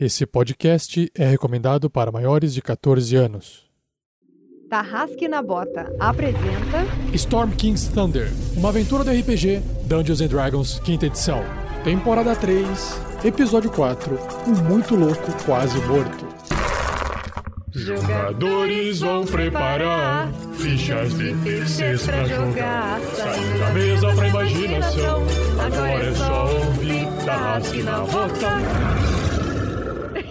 Esse podcast é recomendado para maiores de 14 anos. Tarrasque na Bota apresenta Storm King's Thunder, uma aventura do RPG Dungeons and Dragons, quinta edição. Temporada 3, episódio 4, um muito louco quase morto. Jogadores vão preparar fichas de terceiros pra jogar. Saindo da mesa pra imaginação. Agora é só ouvir Tarrasque na Bota.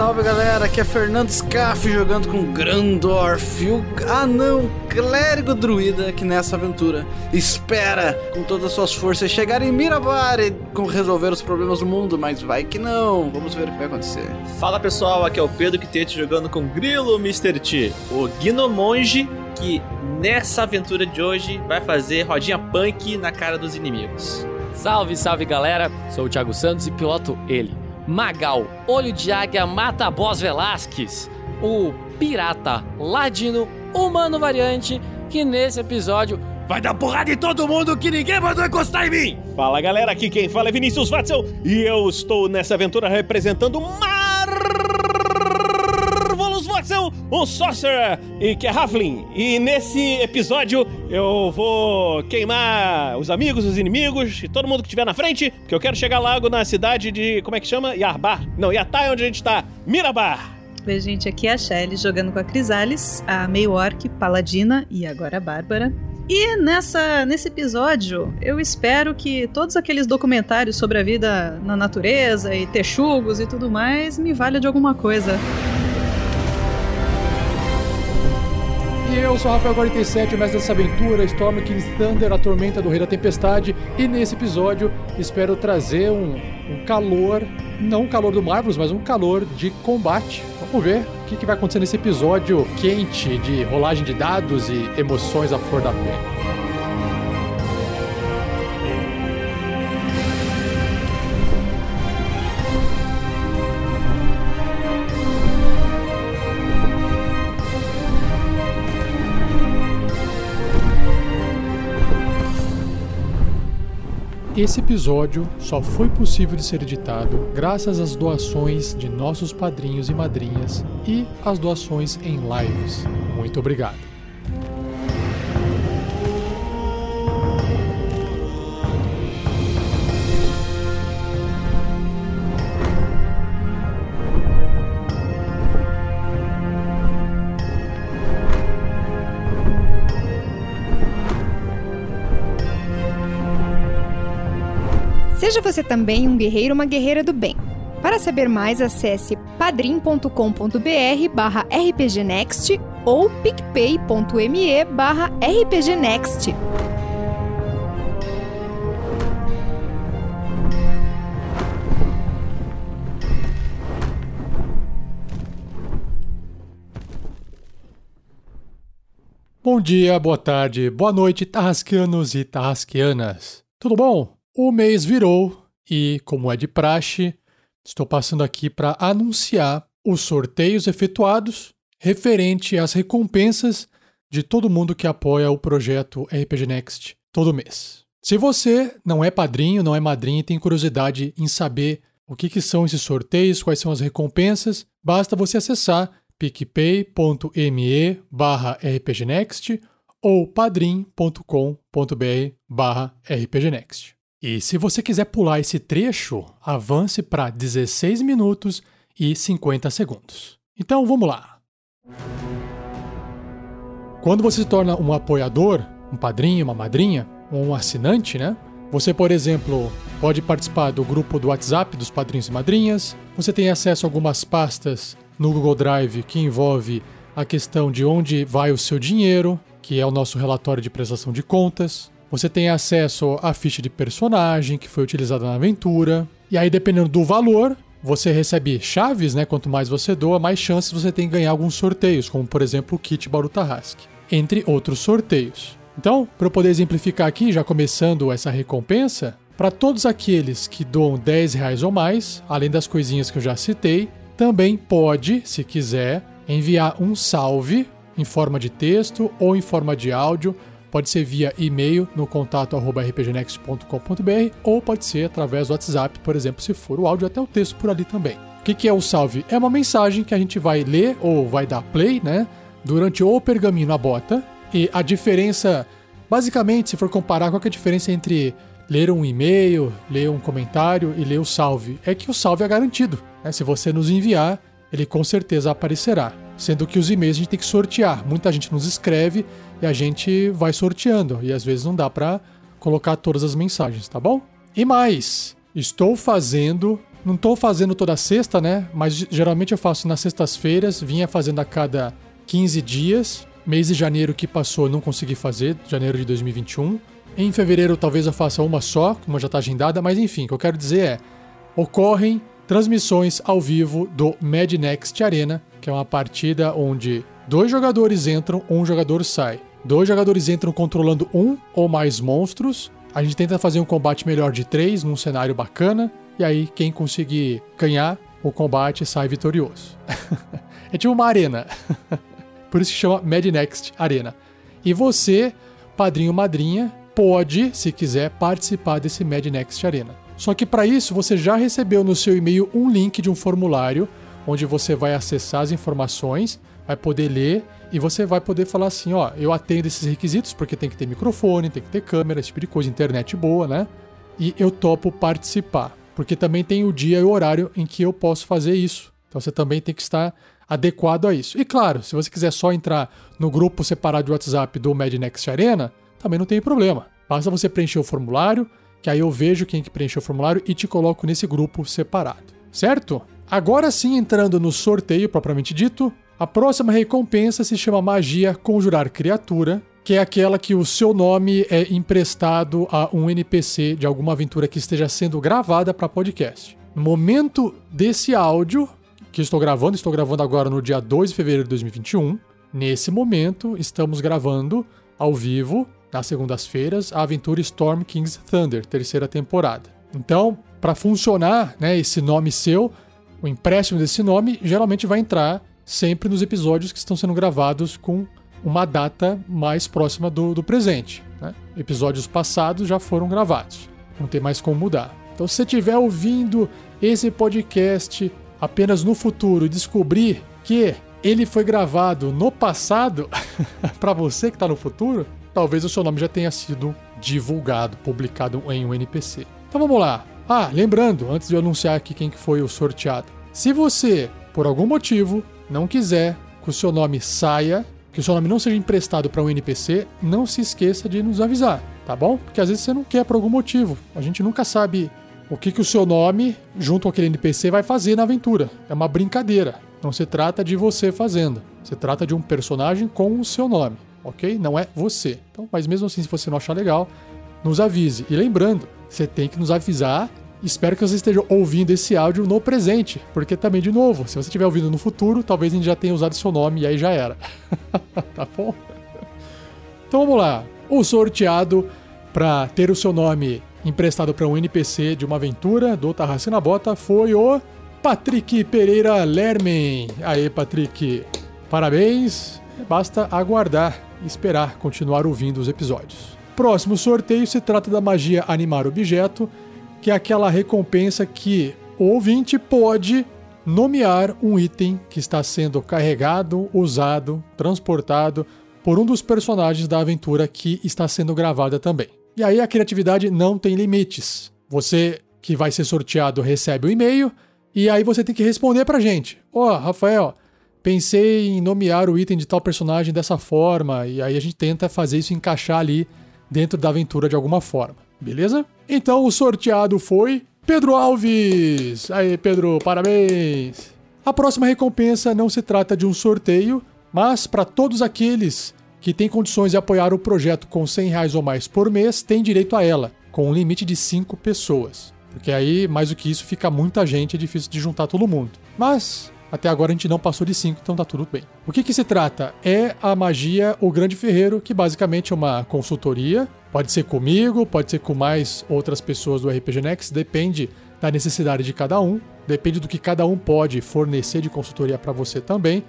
Salve galera, aqui é Fernando Scaff jogando com Grandorf, o anão clérigo druida que nessa aventura espera com todas as suas forças chegar em Mirabar e com resolver os problemas do mundo, mas vai que não, vamos ver o que vai acontecer. Fala pessoal, aqui é o Pedro Quitete jogando com Grilo Mr. T, o Gnomonge que nessa aventura de hoje vai fazer rodinha punk na cara dos inimigos. Salve, salve galera, sou o Thiago Santos e piloto ele, Magal, Olho de Águia Mata Boss Velasquez, o pirata ladino humano variante que nesse episódio vai dar porrada em todo mundo que ninguém mandou encostar em mim! Fala galera, aqui quem fala é Vinícius Watzel e eu estou nessa aventura representando Marvelous Watzel, um Sorcerer e que é Halfling. E nesse episódio eu vou queimar os amigos, os inimigos e todo mundo que estiver na frente, porque eu quero chegar logo na cidade de, como é que chama? Yarbar. Não, Yatai é onde a gente tá. Mirabar. Oi, gente, aqui é a Shelly jogando com a Crisales, a meio orc, paladina e agora a Bárbara. E nessa, nesse episódio, eu espero que todos aqueles documentários sobre a vida na natureza e texugos e tudo mais me valha de alguma coisa. E eu sou Rafael 47, mestre dessa aventura, Storm King's Thunder, a tormenta do Rei da Tempestade. E nesse episódio espero trazer um, um calor, não um calor do Marvelous, mas um calor de combate. Vamos ver o que, que vai acontecer nesse episódio quente de rolagem de dados e emoções à flor da pele. Esse episódio só foi possível de ser editado graças às doações de nossos padrinhos e madrinhas e às doações em lives. Muito obrigado. Seja você também um guerreiro ou uma guerreira do bem. Para saber mais, acesse padrim.com.br barra rpgnext ou picpay.me barra rpgnext. Bom dia, boa tarde, boa noite, tarrasquianos e tarrasquianas. Tudo bom? O mês virou e, como é de praxe, estou passando aqui para anunciar os sorteios efetuados referente às recompensas de todo mundo que apoia o projeto RPG Next todo mês. Se você não é padrinho, não é madrinha e tem curiosidade em saber o que, que são esses sorteios, quais são as recompensas, basta você acessar picpay.me barra rpgnext ou padrim.com.br barra rpgnext. E se você quiser pular esse trecho, avance para 16 minutos e 50 segundos. Então vamos lá. Quando você se torna um apoiador, um padrinho, uma madrinha, um assinante, né? Você, por exemplo, pode participar do grupo do WhatsApp dos padrinhos e madrinhas. Você tem acesso a algumas pastas no Google Drive que envolve a questão de onde vai o seu dinheiro, que é o nosso relatório de prestação de contas. Você tem acesso à ficha de personagem que foi utilizada na aventura. E aí, dependendo do valor, você recebe chaves, né? Quanto mais você doa, mais chances você tem de ganhar alguns sorteios, como por exemplo o kit Baru Tarrasque, entre outros sorteios. Então, para eu poder exemplificar aqui, já começando essa recompensa, para todos aqueles que doam 10 reais ou mais, além das coisinhas que eu já citei, também pode, se quiser, enviar um salve em forma de texto ou em forma de áudio. Pode ser via e-mail no contato rpgnext.com.br ou pode ser através do WhatsApp, por exemplo, se for o áudio, até o texto por ali também. O que, que é o salve? É uma mensagem que a gente vai ler ou vai dar play, né? Durante o pergaminho na bota. E a diferença, basicamente, se for comparar, qual é a diferença entre ler um e-mail, ler um comentário e ler o salve. É que o salve é garantido. Né? Se você nos enviar, ele com certeza aparecerá. Sendo que os e-mails a gente tem que sortear. Muita gente nos escreve e a gente vai sorteando. E às vezes não dá para colocar todas as mensagens, tá bom? E mais, estou fazendo. Não estou fazendo toda sexta, né? Mas geralmente eu faço nas sextas-feiras. Vinha fazendo a cada 15 dias. Mês de janeiro que passou eu não consegui fazer, janeiro de 2021. Em fevereiro talvez eu faça uma só, uma já está agendada, mas enfim, o que eu quero dizer é: ocorrem transmissões ao vivo do Mad Next Arena, que é uma partida onde dois jogadores entram, um jogador sai. Dois jogadores entram controlando um ou mais monstros. A gente tenta fazer um combate melhor de três num cenário bacana. E aí, quem conseguir ganhar o combate sai vitorioso. é tipo uma arena. Por isso que chama Mad Next Arena. E você, padrinho madrinha, pode, se quiser, participar desse Mad Next Arena. Só que para isso você já recebeu no seu e-mail um link de um formulário onde você vai acessar as informações, vai poder ler e você vai poder falar assim, ó, eu atendo esses requisitos porque tem que ter microfone, tem que ter câmera, esse tipo de coisa, internet boa, né? E eu topo participar, porque também tem o dia e o horário em que eu posso fazer isso. Então você também tem que estar adequado a isso. E claro, se você quiser só entrar no grupo separado de WhatsApp do Mad Next Arena, também não tem problema. Basta você preencher o formulário, que aí eu vejo quem que preencheu o formulário e te coloco nesse grupo separado, certo? Agora sim, entrando no sorteio propriamente dito, a próxima recompensa se chama Magia Conjurar Criatura, que é aquela que o seu nome é emprestado a um NPC de alguma aventura que esteja sendo gravada para podcast. No momento desse áudio que estou gravando, estou gravando agora no dia 2 de fevereiro de 2021. Nesse momento, estamos gravando ao vivo nas segundas-feiras, a aventura Storm King's Thunder, terceira temporada. Então, para funcionar, né, esse nome seu, o empréstimo desse nome geralmente vai entrar sempre nos episódios que estão sendo gravados com uma data mais próxima do, do presente. Né? Episódios passados já foram gravados, não tem mais como mudar. Então, se você estiver ouvindo esse podcast apenas no futuro e descobrir que ele foi gravado no passado, para você que está no futuro, talvez o seu nome já tenha sido divulgado, publicado em um NPC. Então vamos lá. Ah, lembrando, antes de eu anunciar aqui quem que foi o sorteado. Se você, por algum motivo, não quiser que o seu nome saia, que o seu nome não seja emprestado para um NPC, não se esqueça de nos avisar, tá bom? Porque às vezes você não quer por algum motivo. A gente nunca sabe o que, que o seu nome, junto com aquele NPC, vai fazer na aventura. É uma brincadeira. Não se trata de você fazendo. Se trata de um personagem com o seu nome ok? Não é você. Então, mas mesmo assim, se você não achar legal, nos avise. E lembrando, você tem que nos avisar. Espero que você esteja ouvindo esse áudio no presente, porque também, de novo, se você estiver ouvindo no futuro, talvez a gente já tenha usado seu nome e aí já era. tá bom? Então vamos lá. O sorteado para ter o seu nome emprestado para um NPC de uma aventura do Tarracina Bota foi o Patrick Pereira Lermen. Aê, Patrick. Parabéns. Basta aguardar e esperar continuar ouvindo os episódios. Próximo sorteio se trata da magia animar objeto, que é aquela recompensa que o ouvinte pode nomear um item que está sendo carregado, usado, transportado por um dos personagens da aventura que está sendo gravada também. E aí a criatividade não tem limites. Você que vai ser sorteado recebe o um e-mail e aí você tem que responder pra gente. Ó, oh, Rafael, pensei em nomear o item de tal personagem dessa forma, e aí a gente tenta fazer isso encaixar ali dentro da aventura de alguma forma, beleza? Então o sorteado foi Pedro Alves! Aí, Pedro, parabéns! A próxima recompensa não se trata de um sorteio, mas para todos aqueles que têm condições de apoiar o projeto com 100 reais ou mais por mês, têm direito a ela, com um limite de 5 pessoas. Porque aí, mais do que isso, fica muita gente, é difícil de juntar todo mundo. Mas até agora a gente não passou de 5, então tá tudo bem. O que, que se trata? É a magia O Grande Ferreiro, que basicamente é uma consultoria. Pode ser comigo, pode ser com mais outras pessoas do RPG Next, depende da necessidade de cada um, depende do que cada um pode fornecer de consultoria para você também.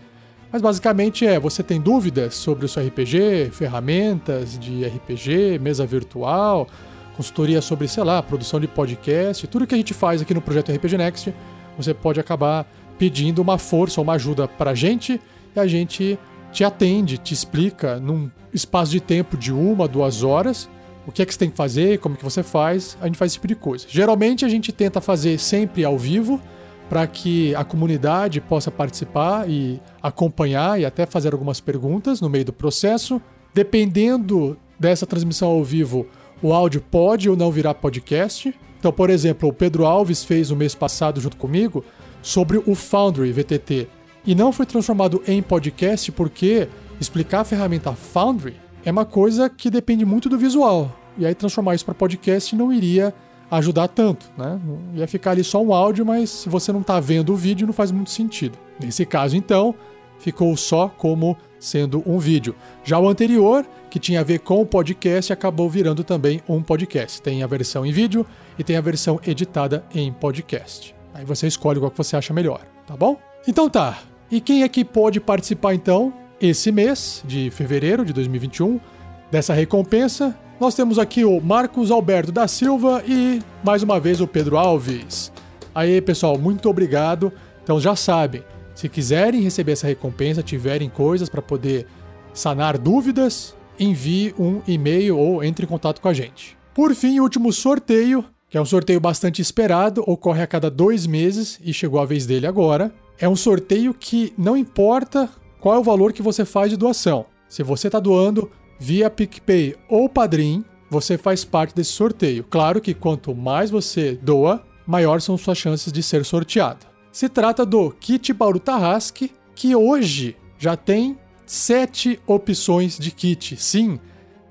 Mas basicamente é, você tem dúvidas sobre o seu RPG, ferramentas de RPG, mesa virtual, consultoria sobre, sei lá, produção de podcast, tudo que a gente faz aqui no projeto RPG Next, você pode acabar pedindo uma força, uma ajuda pra gente e a gente te atende, te explica num espaço de tempo de uma, duas horas o que é que você tem que fazer, como que você faz, a gente faz esse tipo de coisa. Geralmente a gente tenta fazer sempre ao vivo, para que a comunidade possa participar e acompanhar e até fazer algumas perguntas no meio do processo. Dependendo dessa transmissão ao vivo, o áudio pode ou não virar podcast. Então, por exemplo, o Pedro Alves fez no mês passado junto comigo sobre o Foundry VTT e não foi transformado em podcast porque explicar a ferramenta Foundry é uma coisa que depende muito do visual. E aí transformar isso para podcast não iria ajudar tanto, né? Ia ficar ali só um áudio, mas se você não está vendo o vídeo, não faz muito sentido. Nesse caso, então, ficou só como sendo um vídeo. Já o anterior, que tinha a ver com o podcast, acabou virando também um podcast. Tem a versão em vídeo e tem a versão editada em podcast. Aí você escolhe qual que você acha melhor, tá bom? Então tá. E quem é que pode participar então esse mês de fevereiro de 2021 dessa recompensa? Nós temos aqui o Marcos Alberto da Silva e mais uma vez o Pedro Alves. Aí, pessoal, muito obrigado. Então já sabem, se quiserem receber essa recompensa, tiverem coisas para poder sanar dúvidas, envie um e-mail ou entre em contato com a gente. Por fim, o último sorteio, que é um sorteio bastante esperado, ocorre a cada dois meses e chegou a vez dele agora. É um sorteio que não importa qual é o valor que você faz de doação. Se você está doando via PicPay ou Padrim, você faz parte desse sorteio. Claro que quanto mais você doa, maior são suas chances de ser sorteado. Se trata do kit Bauru Tarrasque, que hoje já tem sete opções de kit. Sim,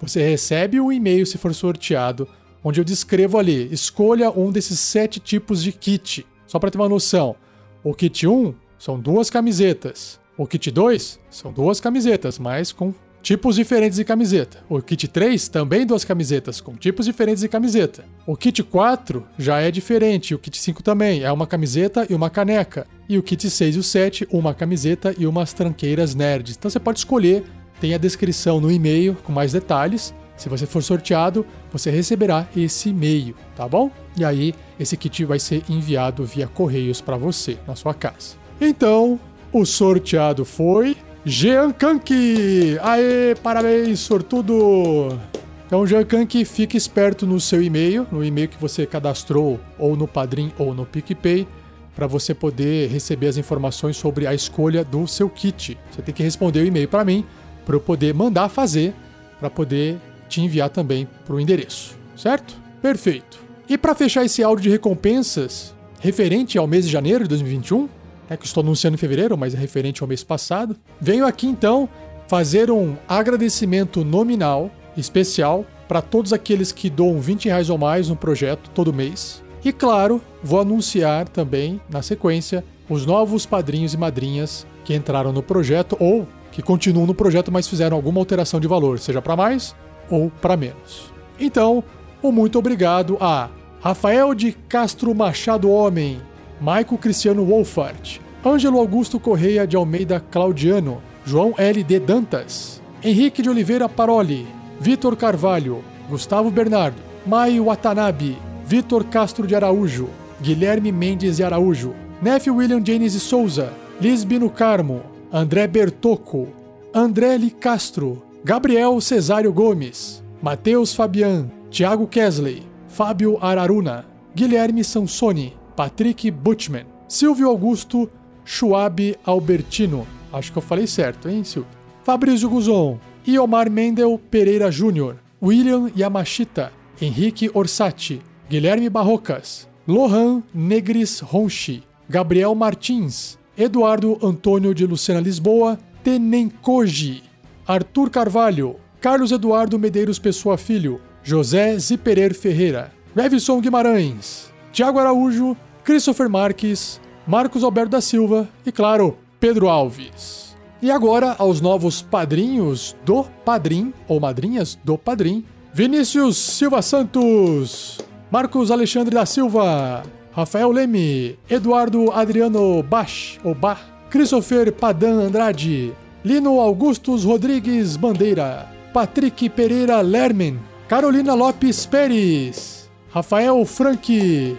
você recebe um e-mail se for sorteado, onde eu descrevo ali, escolha um desses sete tipos de kit. Só para ter uma noção, o kit 1 são duas camisetas, o kit 2 são duas camisetas, mas com Tipos diferentes de camiseta. O kit 3 também duas camisetas com tipos diferentes de camiseta. O kit 4 já é diferente, o kit 5 também, é uma camiseta e uma caneca. E o kit 6 e o 7, uma camiseta e umas tranqueiras nerds. Então você pode escolher, tem a descrição no e-mail com mais detalhes. Se você for sorteado, você receberá esse e-mail, tá bom? E aí esse kit vai ser enviado via correios para você na sua casa. Então, o sorteado foi Jean Kanki! Aê, parabéns, sortudo! Então, Jean Kanki, fique esperto no seu e-mail, no e-mail que você cadastrou ou no Padrim ou no PicPay, para você poder receber as informações sobre a escolha do seu kit. Você tem que responder o e-mail para mim, para eu poder mandar fazer, para poder te enviar também para o endereço, certo? Perfeito. E para fechar esse áudio de recompensas referente ao mês de janeiro de 2021, é que estou anunciando em fevereiro, mas é referente ao mês passado. Venho aqui então fazer um agradecimento nominal especial para todos aqueles que doam 20 reais ou mais no projeto todo mês. E claro, vou anunciar também, na sequência, os novos padrinhos e madrinhas que entraram no projeto ou que continuam no projeto, mas fizeram alguma alteração de valor, seja para mais ou para menos. Então, um muito obrigado a Rafael de Castro Machado Homem, Maico Cristiano Wolfart, Ângelo Augusto Correia de Almeida Claudiano, João L. D. Dantas, Henrique de Oliveira Paroli, Vitor Carvalho, Gustavo Bernardo, Mai Watanabe, Vitor Castro de Araújo, Guilherme Mendes de Araújo, Nef William James de Souza, Lisbino Carmo, André Bertocco, André Li Castro, Gabriel Cesário Gomes, Matheus Fabian, Thiago Kesley, Fábio Araruna, Guilherme Sansoni, Patrick Butchman, Silvio Augusto Schwab Albertino. Acho que eu falei certo, hein, Silvio? Fabrício Guzon, Iomar Mendel Pereira Júnior, William Yamashita, Henrique Orsatti, Guilherme Barrocas, Lohan Negris Ronchi, Gabriel Martins, Eduardo Antônio de Lucena Lisboa, Tenenkoji, Arthur Carvalho, Carlos Eduardo Medeiros Pessoa Filho, José Ziperer Ferreira, Revson Guimarães, Tiago Araújo, Christopher Marques, Marcos Alberto da Silva e, claro, Pedro Alves. E agora aos novos padrinhos do Padrim, ou madrinhas do Padrim, Vinícius Silva Santos, Marcos Alexandre da Silva, Rafael Leme, Eduardo Adriano Bach, ou Bach, Christopher Padan Andrade, Lino Augustus Rodrigues Bandeira, Patrick Pereira Lermen, Carolina Lopes Pérez, Rafael Frank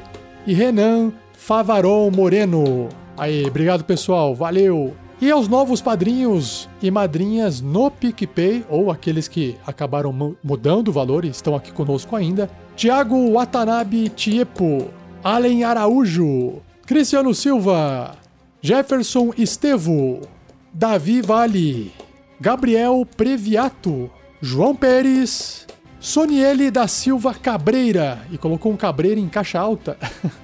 e Renan Favaron Moreno. Aí, obrigado pessoal, valeu! E aos novos padrinhos e madrinhas no PicPay, ou aqueles que acabaram mu- mudando o valor e estão aqui conosco ainda: Tiago Watanabe Tiepo, Allen Araújo, Cristiano Silva, Jefferson Estevo, Davi Vale, Gabriel Previato, João Pérez, Soniele da Silva Cabreira, e colocou um cabreira em caixa alta.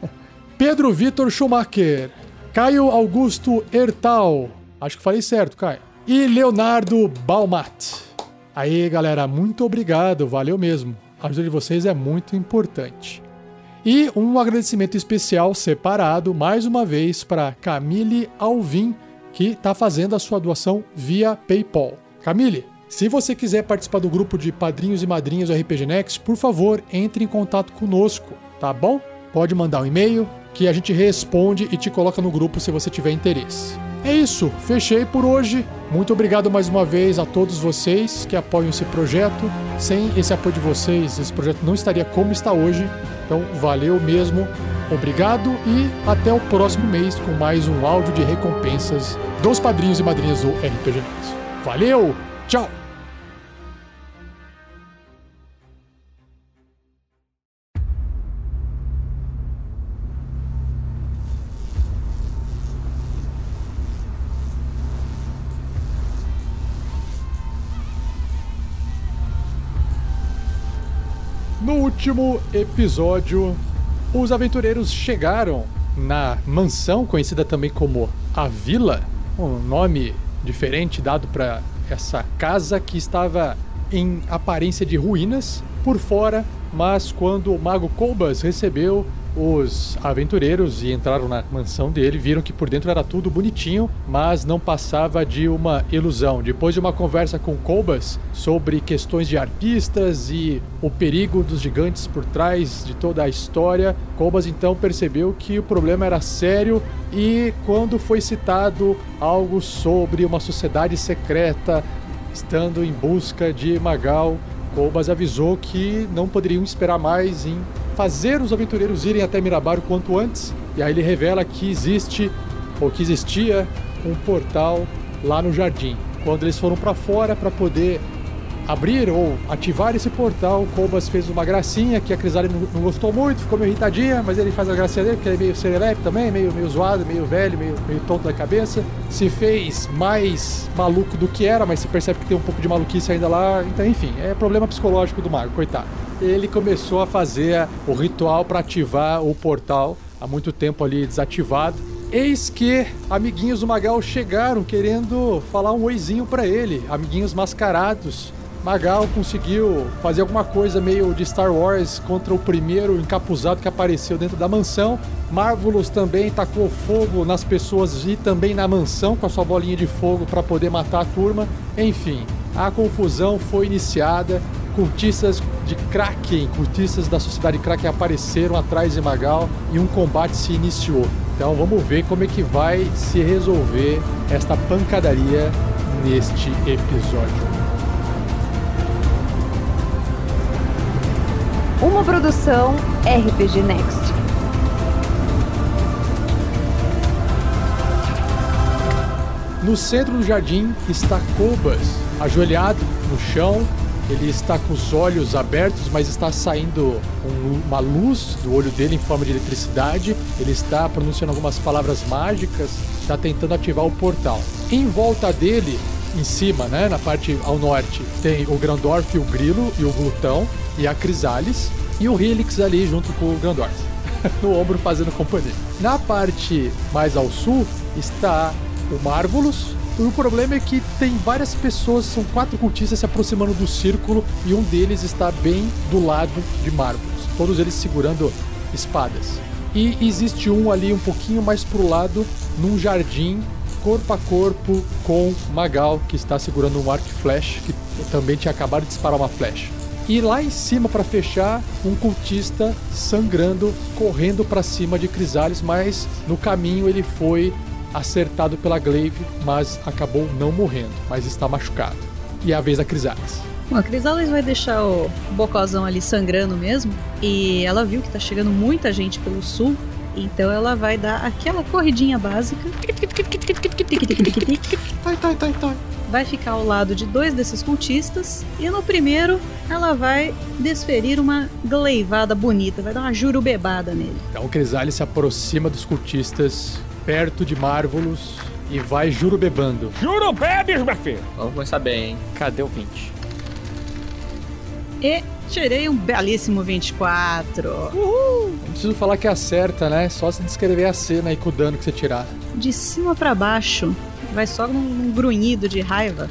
Pedro Vitor Schumacher, Caio Augusto Ertal, acho que falei certo, Caio, e Leonardo Balmat. Aí, galera, muito obrigado, valeu mesmo. A ajuda de vocês é muito importante. E um agradecimento especial separado, mais uma vez, para Camille Alvim, que está fazendo a sua doação via PayPal. Camille, se você quiser participar do grupo de padrinhos e madrinhas do RPG Next, por favor, entre em contato conosco, tá bom? Pode mandar um e-mail que a gente responde e te coloca no grupo se você tiver interesse. É isso, fechei por hoje. Muito obrigado mais uma vez a todos vocês que apoiam esse projeto. Sem esse apoio de vocês, esse projeto não estaria como está hoje. Então, valeu mesmo. Obrigado e até o próximo mês com mais um áudio de recompensas dos padrinhos e madrinhas do RPG Next. Valeu! Tchau! No último episódio, os aventureiros chegaram na mansão conhecida também como a Vila, um nome diferente dado para essa casa que estava em aparência de ruínas por fora, mas quando o mago Colbas recebeu os aventureiros e entraram na mansão dele, viram que por dentro era tudo bonitinho, mas não passava de uma ilusão. Depois de uma conversa com Colbas sobre questões de arpistas e o perigo dos gigantes por trás de toda a história, Colbas então percebeu que o problema era sério e quando foi citado algo sobre uma sociedade secreta estando em busca de Magal, Colbas avisou que não poderiam esperar mais em fazer os aventureiros irem até Mirabar o quanto antes. E aí ele revela que existe, ou que existia, um portal lá no jardim. Quando eles foram para fora para poder abrir ou ativar esse portal, o Colbas fez uma gracinha que a Crisale não, não gostou muito, ficou meio irritadinha, mas ele faz a gracinha dele, porque ele é meio serelepe também, meio, meio zoado, meio velho, meio, meio tonto da cabeça. Se fez mais maluco do que era, mas se percebe que tem um pouco de maluquice ainda lá. Então, enfim, é problema psicológico do mago, coitado. Ele começou a fazer o ritual para ativar o portal, há muito tempo ali desativado. Eis que amiguinhos do Magal chegaram querendo falar um oizinho para ele, amiguinhos mascarados. Magal conseguiu fazer alguma coisa meio de Star Wars contra o primeiro encapuzado que apareceu dentro da mansão. Marvelous também tacou fogo nas pessoas e também na mansão com a sua bolinha de fogo para poder matar a turma. Enfim, a confusão foi iniciada. Cultistas de Kraken, cultistas da sociedade Kraken apareceram atrás de Magal e um combate se iniciou. Então vamos ver como é que vai se resolver esta pancadaria neste episódio. Uma produção RPG Next. No centro do jardim está Cobas, ajoelhado no chão. Ele está com os olhos abertos, mas está saindo um- uma luz do olho dele em forma de eletricidade. Ele está pronunciando algumas palavras mágicas, está tentando ativar o portal. Em volta dele, em cima, né, na parte ao norte, tem o Grandorf, o Grilo e o Glutão e a Crisales e o Helix ali junto com o Grandorf. no ombro fazendo companhia. Na parte mais ao sul está o Marvelous. O problema é que tem várias pessoas, são quatro cultistas se aproximando do círculo e um deles está bem do lado de Marvelous. Todos eles segurando espadas. E existe um ali um pouquinho mais pro lado, num jardim, corpo a corpo com Magal, que está segurando um arco flash, que também tinha acabado de disparar uma flecha. E lá em cima, para fechar, um cultista sangrando, correndo para cima de Crisales, mas no caminho ele foi acertado pela Glaive, mas acabou não morrendo, mas está machucado. E é a vez da Crisales. Bom, a Crisales vai deixar o bocozão ali sangrando mesmo. E ela viu que tá chegando muita gente pelo sul. Então ela vai dar aquela corridinha básica. Tai, tai, tai. Vai ficar ao lado de dois desses cultistas. E no primeiro, ela vai desferir uma gleivada bonita. Vai dar uma jurubebada nele. Então Crisales se aproxima dos cultistas, perto de Marvolus, e vai jurubebando. Juro, bebes, meu filho! Vamos começar bem, hein? Cadê o 20? E tirei um belíssimo 24. Não preciso falar que acerta, né? Só se descrever a cena aí com o dano que você tirar. De cima pra baixo, vai só num, grunhido de raiva.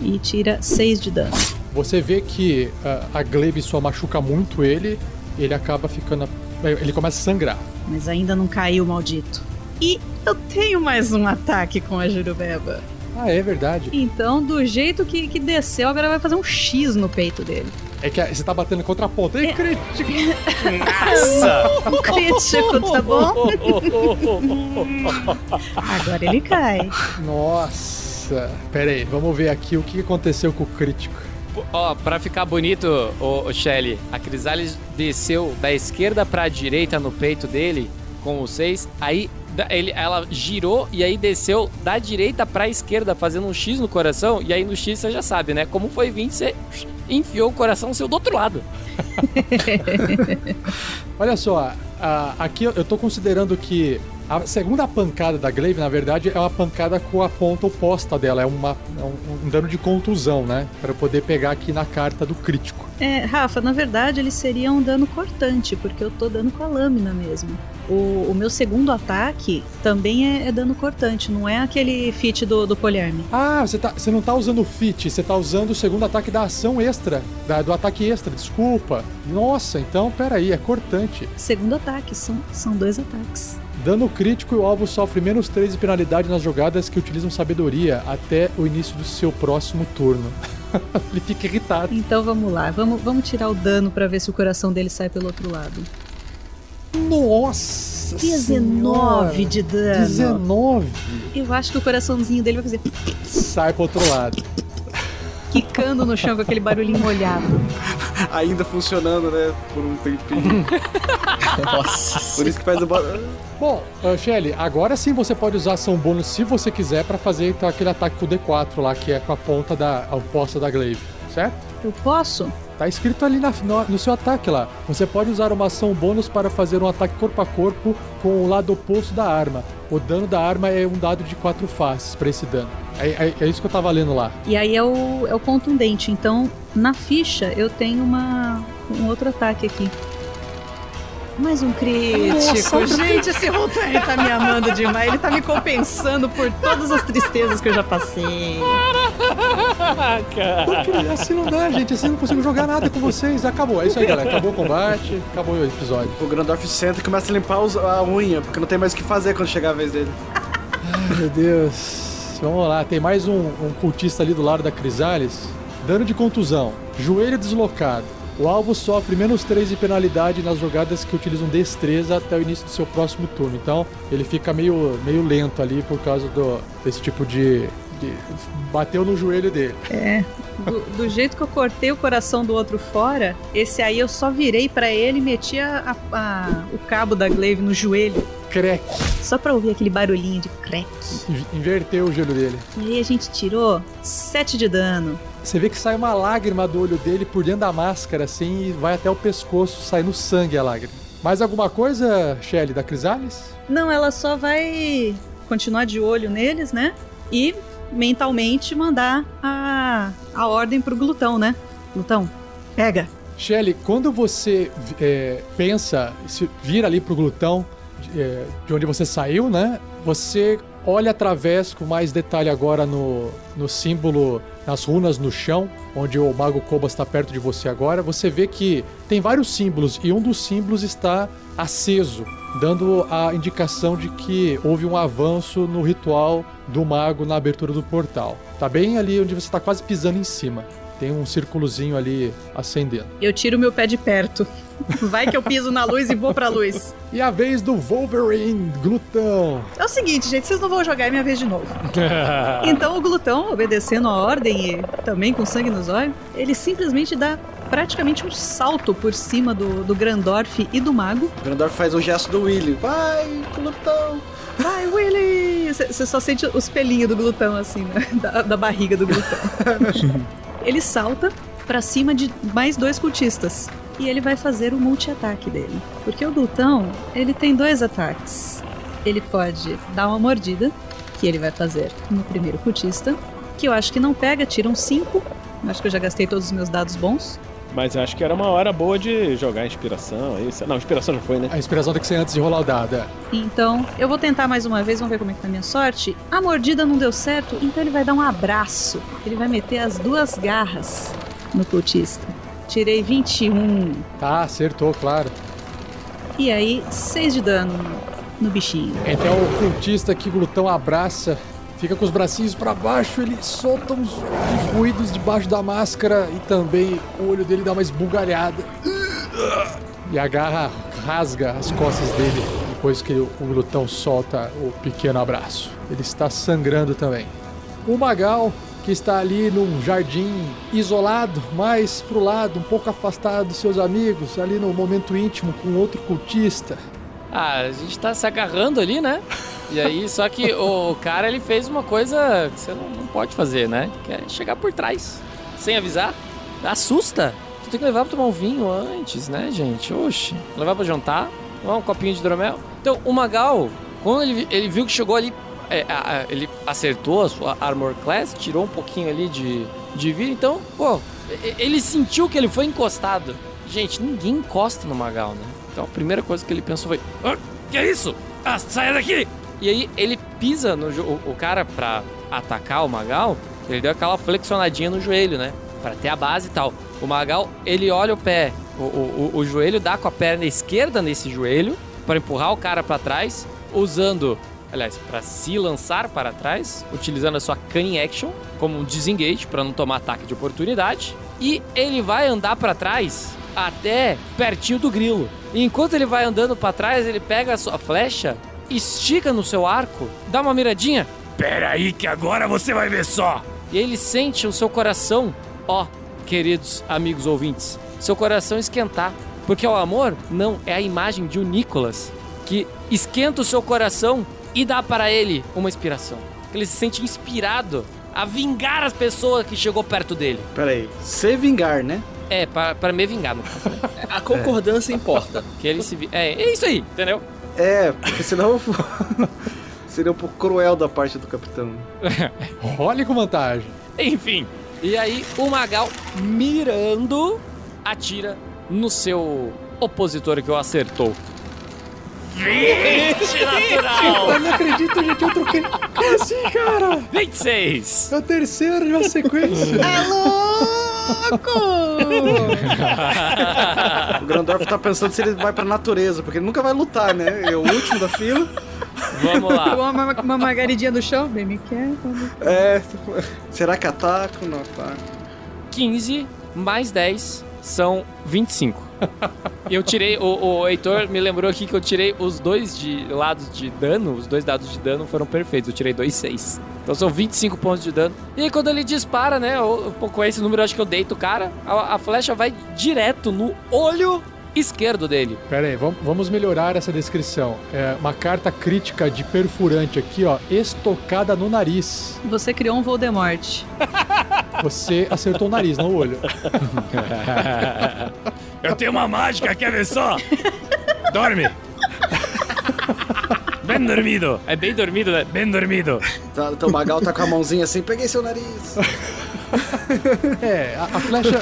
E tira 6 de dano. Você vê que ah, a Glaive só machuca muito ele, ele acaba ficando. Ele começa a sangrar. Mas ainda não caiu, maldito. E eu tenho mais um ataque com a Jurubeba. Ah, é verdade. Então, do jeito que, que desceu, agora vai fazer um X no peito dele. É que você tá batendo contra a ponta. Ei, crítico! Nossa! Um crítico, tá bom? Agora ele cai. Nossa! Pera aí, vamos ver aqui o que aconteceu com o crítico. Ó, pra ficar bonito, o, Shelly, a Crisales desceu da esquerda pra direita no peito dele com os seis, aí ele, ela girou e aí desceu da direita pra esquerda, fazendo um X no coração, e aí no X você já sabe, né? Como foi 20, você enfiou o coração seu do outro lado. Olha só, aqui eu eu tô considerando que a segunda pancada da Glaive, na verdade, é uma pancada com a ponta oposta dela. É, uma, é um, um dano de contusão, né? Pra eu poder pegar aqui na carta do crítico. É, Rafa, na verdade ele seria um dano cortante, porque eu tô dando com a lâmina mesmo. O, o meu segundo ataque também é, é dano cortante, não é aquele feat do, do poliarme. Ah, você, tá, você não tá usando o fit, você tá usando o segundo ataque da ação extra. da- do ataque extra, desculpa. Nossa, então peraí, é cortante. Segundo ataque, são, são dois ataques. Dano crítico e o alvo sofre menos 3 de penalidade nas jogadas que utilizam sabedoria até o início do seu próximo turno. Ele fica irritado. Então vamos lá, vamos, vamos tirar o dano pra ver se o coração dele sai pelo outro lado. Nossa! 19 Senhora. de dano. 19! Eu acho que o coraçãozinho dele vai fazer Sai pro outro lado. quicando no chão com aquele barulhinho molhado. Ainda funcionando, né? Por um tempinho. Nossa. Por isso que faz o. Bom, uh, Shelly, agora sim você pode usar ação bônus se você quiser pra fazer então, aquele ataque com o D4 lá, que é com a ponta da a oposta da glaive, certo? Eu posso? Tá escrito ali na- no, no seu ataque lá. Você pode usar uma ação bônus para fazer um ataque corpo a corpo com o lado oposto da arma. O dano da arma é um dado de quatro faces para esse dano. É, é- é isso que eu tava lendo lá. E aí é o, é o contundente. Então, na ficha, eu tenho uma, um outro ataque aqui. Mais um crítico. Gente, esse Roltern tá me amando demais. Ele tá me compensando por todas as tristezas que eu já passei. Porque assim não dá, gente. Assim eu não consigo jogar nada com vocês. Acabou. É isso aí, galera. Acabou o combate. Acabou o episódio. O Grandorf senta e começa a limpar a unha, porque não tem mais o que fazer quando chegar a vez dele. Ai, meu Deus. Vamos lá. Tem mais um, um cultista ali do lado da Crisales. Dano de contusão. Joelho deslocado. O alvo sofre menos 3 de penalidade nas jogadas que utilizam destreza até o início do seu próximo turno. Então, ele fica meio, meio lento ali por causa do, desse tipo de, de- Bateu no joelho dele. É. Do, do jeito que eu cortei o coração do outro fora, esse aí eu só virei pra ele e meti a- a- a- o cabo da glaive no joelho. Crack. Só pra ouvir aquele barulhinho de crack. Inverteu o joelho dele. E aí a gente tirou 7 de dano. Você vê que sai uma lágrima do olho dele por dentro da máscara, assim, e vai até o pescoço, saindo sangue a lágrima. Mais alguma coisa, Shelly, da Crisales? Não, ela só vai continuar de olho neles, né? E mentalmente mandar a, a ordem pro glutão, né? Glutão, pega. Shelly, quando você é, pensa, se vira ali pro glutão, de, é, de onde você saiu, né? Você olha através com mais detalhe agora no, no símbolo, nas runas no chão, onde o Mago Koba está perto de você agora. Você vê que tem vários símbolos e um dos símbolos está aceso, dando a indicação de que houve um avanço no ritual do mago na abertura do portal. Tá bem ali onde você está quase pisando em cima. Tem um círculozinho ali acendendo. Eu tiro meu pé de perto. Vai que eu piso na luz e vou pra luz. E a vez do Wolverine, glutão. É o seguinte, gente, vocês não vão jogar é minha vez de novo. então o glutão, obedecendo a ordem e também com sangue nos olhos, ele simplesmente dá praticamente um salto por cima do, do Grandorf e do mago. O Grandorf faz o gesto do Willy. Vai, glutão! Vai, Willy! Você só sente os pelinhos do glutão, assim, né? da, da barriga do glutão. ele salta para cima de mais dois cultistas. E ele vai fazer o multi-ataque dele. Porque o glutão, ele tem dois ataques. Ele pode dar uma mordida, que ele vai fazer no primeiro cultista, que eu acho que não pega, tira um 5. Acho que eu já gastei todos os meus dados bons. Mas acho que era uma hora boa de jogar a inspiração. Isso. Não, inspiração já foi, né? A inspiração tem que ser antes de rolar o dado. é. Então, eu vou tentar mais uma vez, vamos ver como é que tá a minha sorte. A mordida não deu certo, então ele vai dar um abraço. Ele vai meter as duas garras no cultista. Tirei 21. Tá, acertou, claro. E aí, 6 de dano no, no bichinho. Então o cultista que o glutão abraça, fica com os bracinhos pra baixo, ele solta uns, ruídos debaixo da máscara e também o olho dele dá uma esbugalhada. E a garra rasga as costas dele depois que o glutão solta o pequeno abraço. Ele está sangrando também. O Magal, que está ali num jardim isolado, mais pro lado, um pouco afastado dos seus amigos, ali no momento íntimo com outro cultista. Ah, a gente tá se agarrando ali, né? E aí, só que o cara ele fez uma coisa que você não, não pode fazer, né? Que é chegar por trás, sem avisar. Assusta. Tu tem que levar pra tomar um vinho antes, né, gente? Oxi. Levar pra jantar, tomar um copinho de hidromel. Então, o Magal, quando ele, ele viu que chegou ali, é, a- ele acertou a sua Armor Class, tirou um pouquinho ali de, de vida, então, pô, ele sentiu que ele foi encostado. Gente, ninguém encosta no Magal, né? Então a primeira coisa que ele pensou foi: "Ah, Que é isso? Ah, saia daqui! E aí ele pisa no o, cara pra atacar o Magal, ele deu aquela flexionadinha no joelho, né? Pra ter a base e tal. O Magal, ele olha o pé, o, o, o- joelho dá com a perna esquerda nesse joelho para empurrar o cara pra trás, usando, aliás, pra se lançar para trás, utilizando a sua cunning action como um disengage para não tomar ataque de oportunidade. E ele vai andar pra trás até pertinho do grilo. E enquanto ele vai andando pra trás, ele pega a sua flecha, estica no seu arco, dá uma miradinha. Pera aí que agora você vai ver só. E ele sente o seu coração, ó, queridos amigos ouvintes, seu coração esquentar. Porque o amor não é a imagem de um Nicolas que esquenta o seu coração e dá para ele uma inspiração. Ele se sente inspirado a vingar as pessoas que chegou perto dele. Pera aí. Se vingar, né? É, para, para me vingar, no caso, né? A concordância importa. Que ele se... vi- É, é isso aí, entendeu? É, porque senão seria um pouco cruel da parte do capitão. Role com vantagem. Enfim. E aí o Magal, mirando, atira no seu opositor que o acertou. 20 natural! Eu não acredito, gente, eu troquei. Como assim, cara? 26! É o terceiro de uma sequência. O Grandorf tá pensando se ele vai pra natureza, porque ele nunca vai lutar, né? É o último da fila. Vamos lá. Uma, uma margaridinha no chão, bem me quer. É. Será que ataco? Não ataco. 15 mais 10 são 25. E eu tirei, o, o Heitor me lembrou aqui que eu tirei os dois de lados de dano, os dois dados de dano foram perfeitos, eu tirei dois 6. Então são 25 pontos de dano. E aí quando ele dispara, né, eu- eu- com esse número eu acho que eu deito o cara, a, a flecha vai direto no olho esquerdo dele. Pera aí, vamos, vamos melhorar essa descrição. É uma carta crítica de perfurante aqui, ó, estocada no nariz. Você criou um Voldemort. Você acertou o nariz, não o olho. Eu tenho uma mágica, quer ver só? Dorme. Bem dormido. É bem dormido, né? Bem dormido. Tá, então o Magal tá com a mãozinha assim, peguei seu nariz. É, a, a flecha,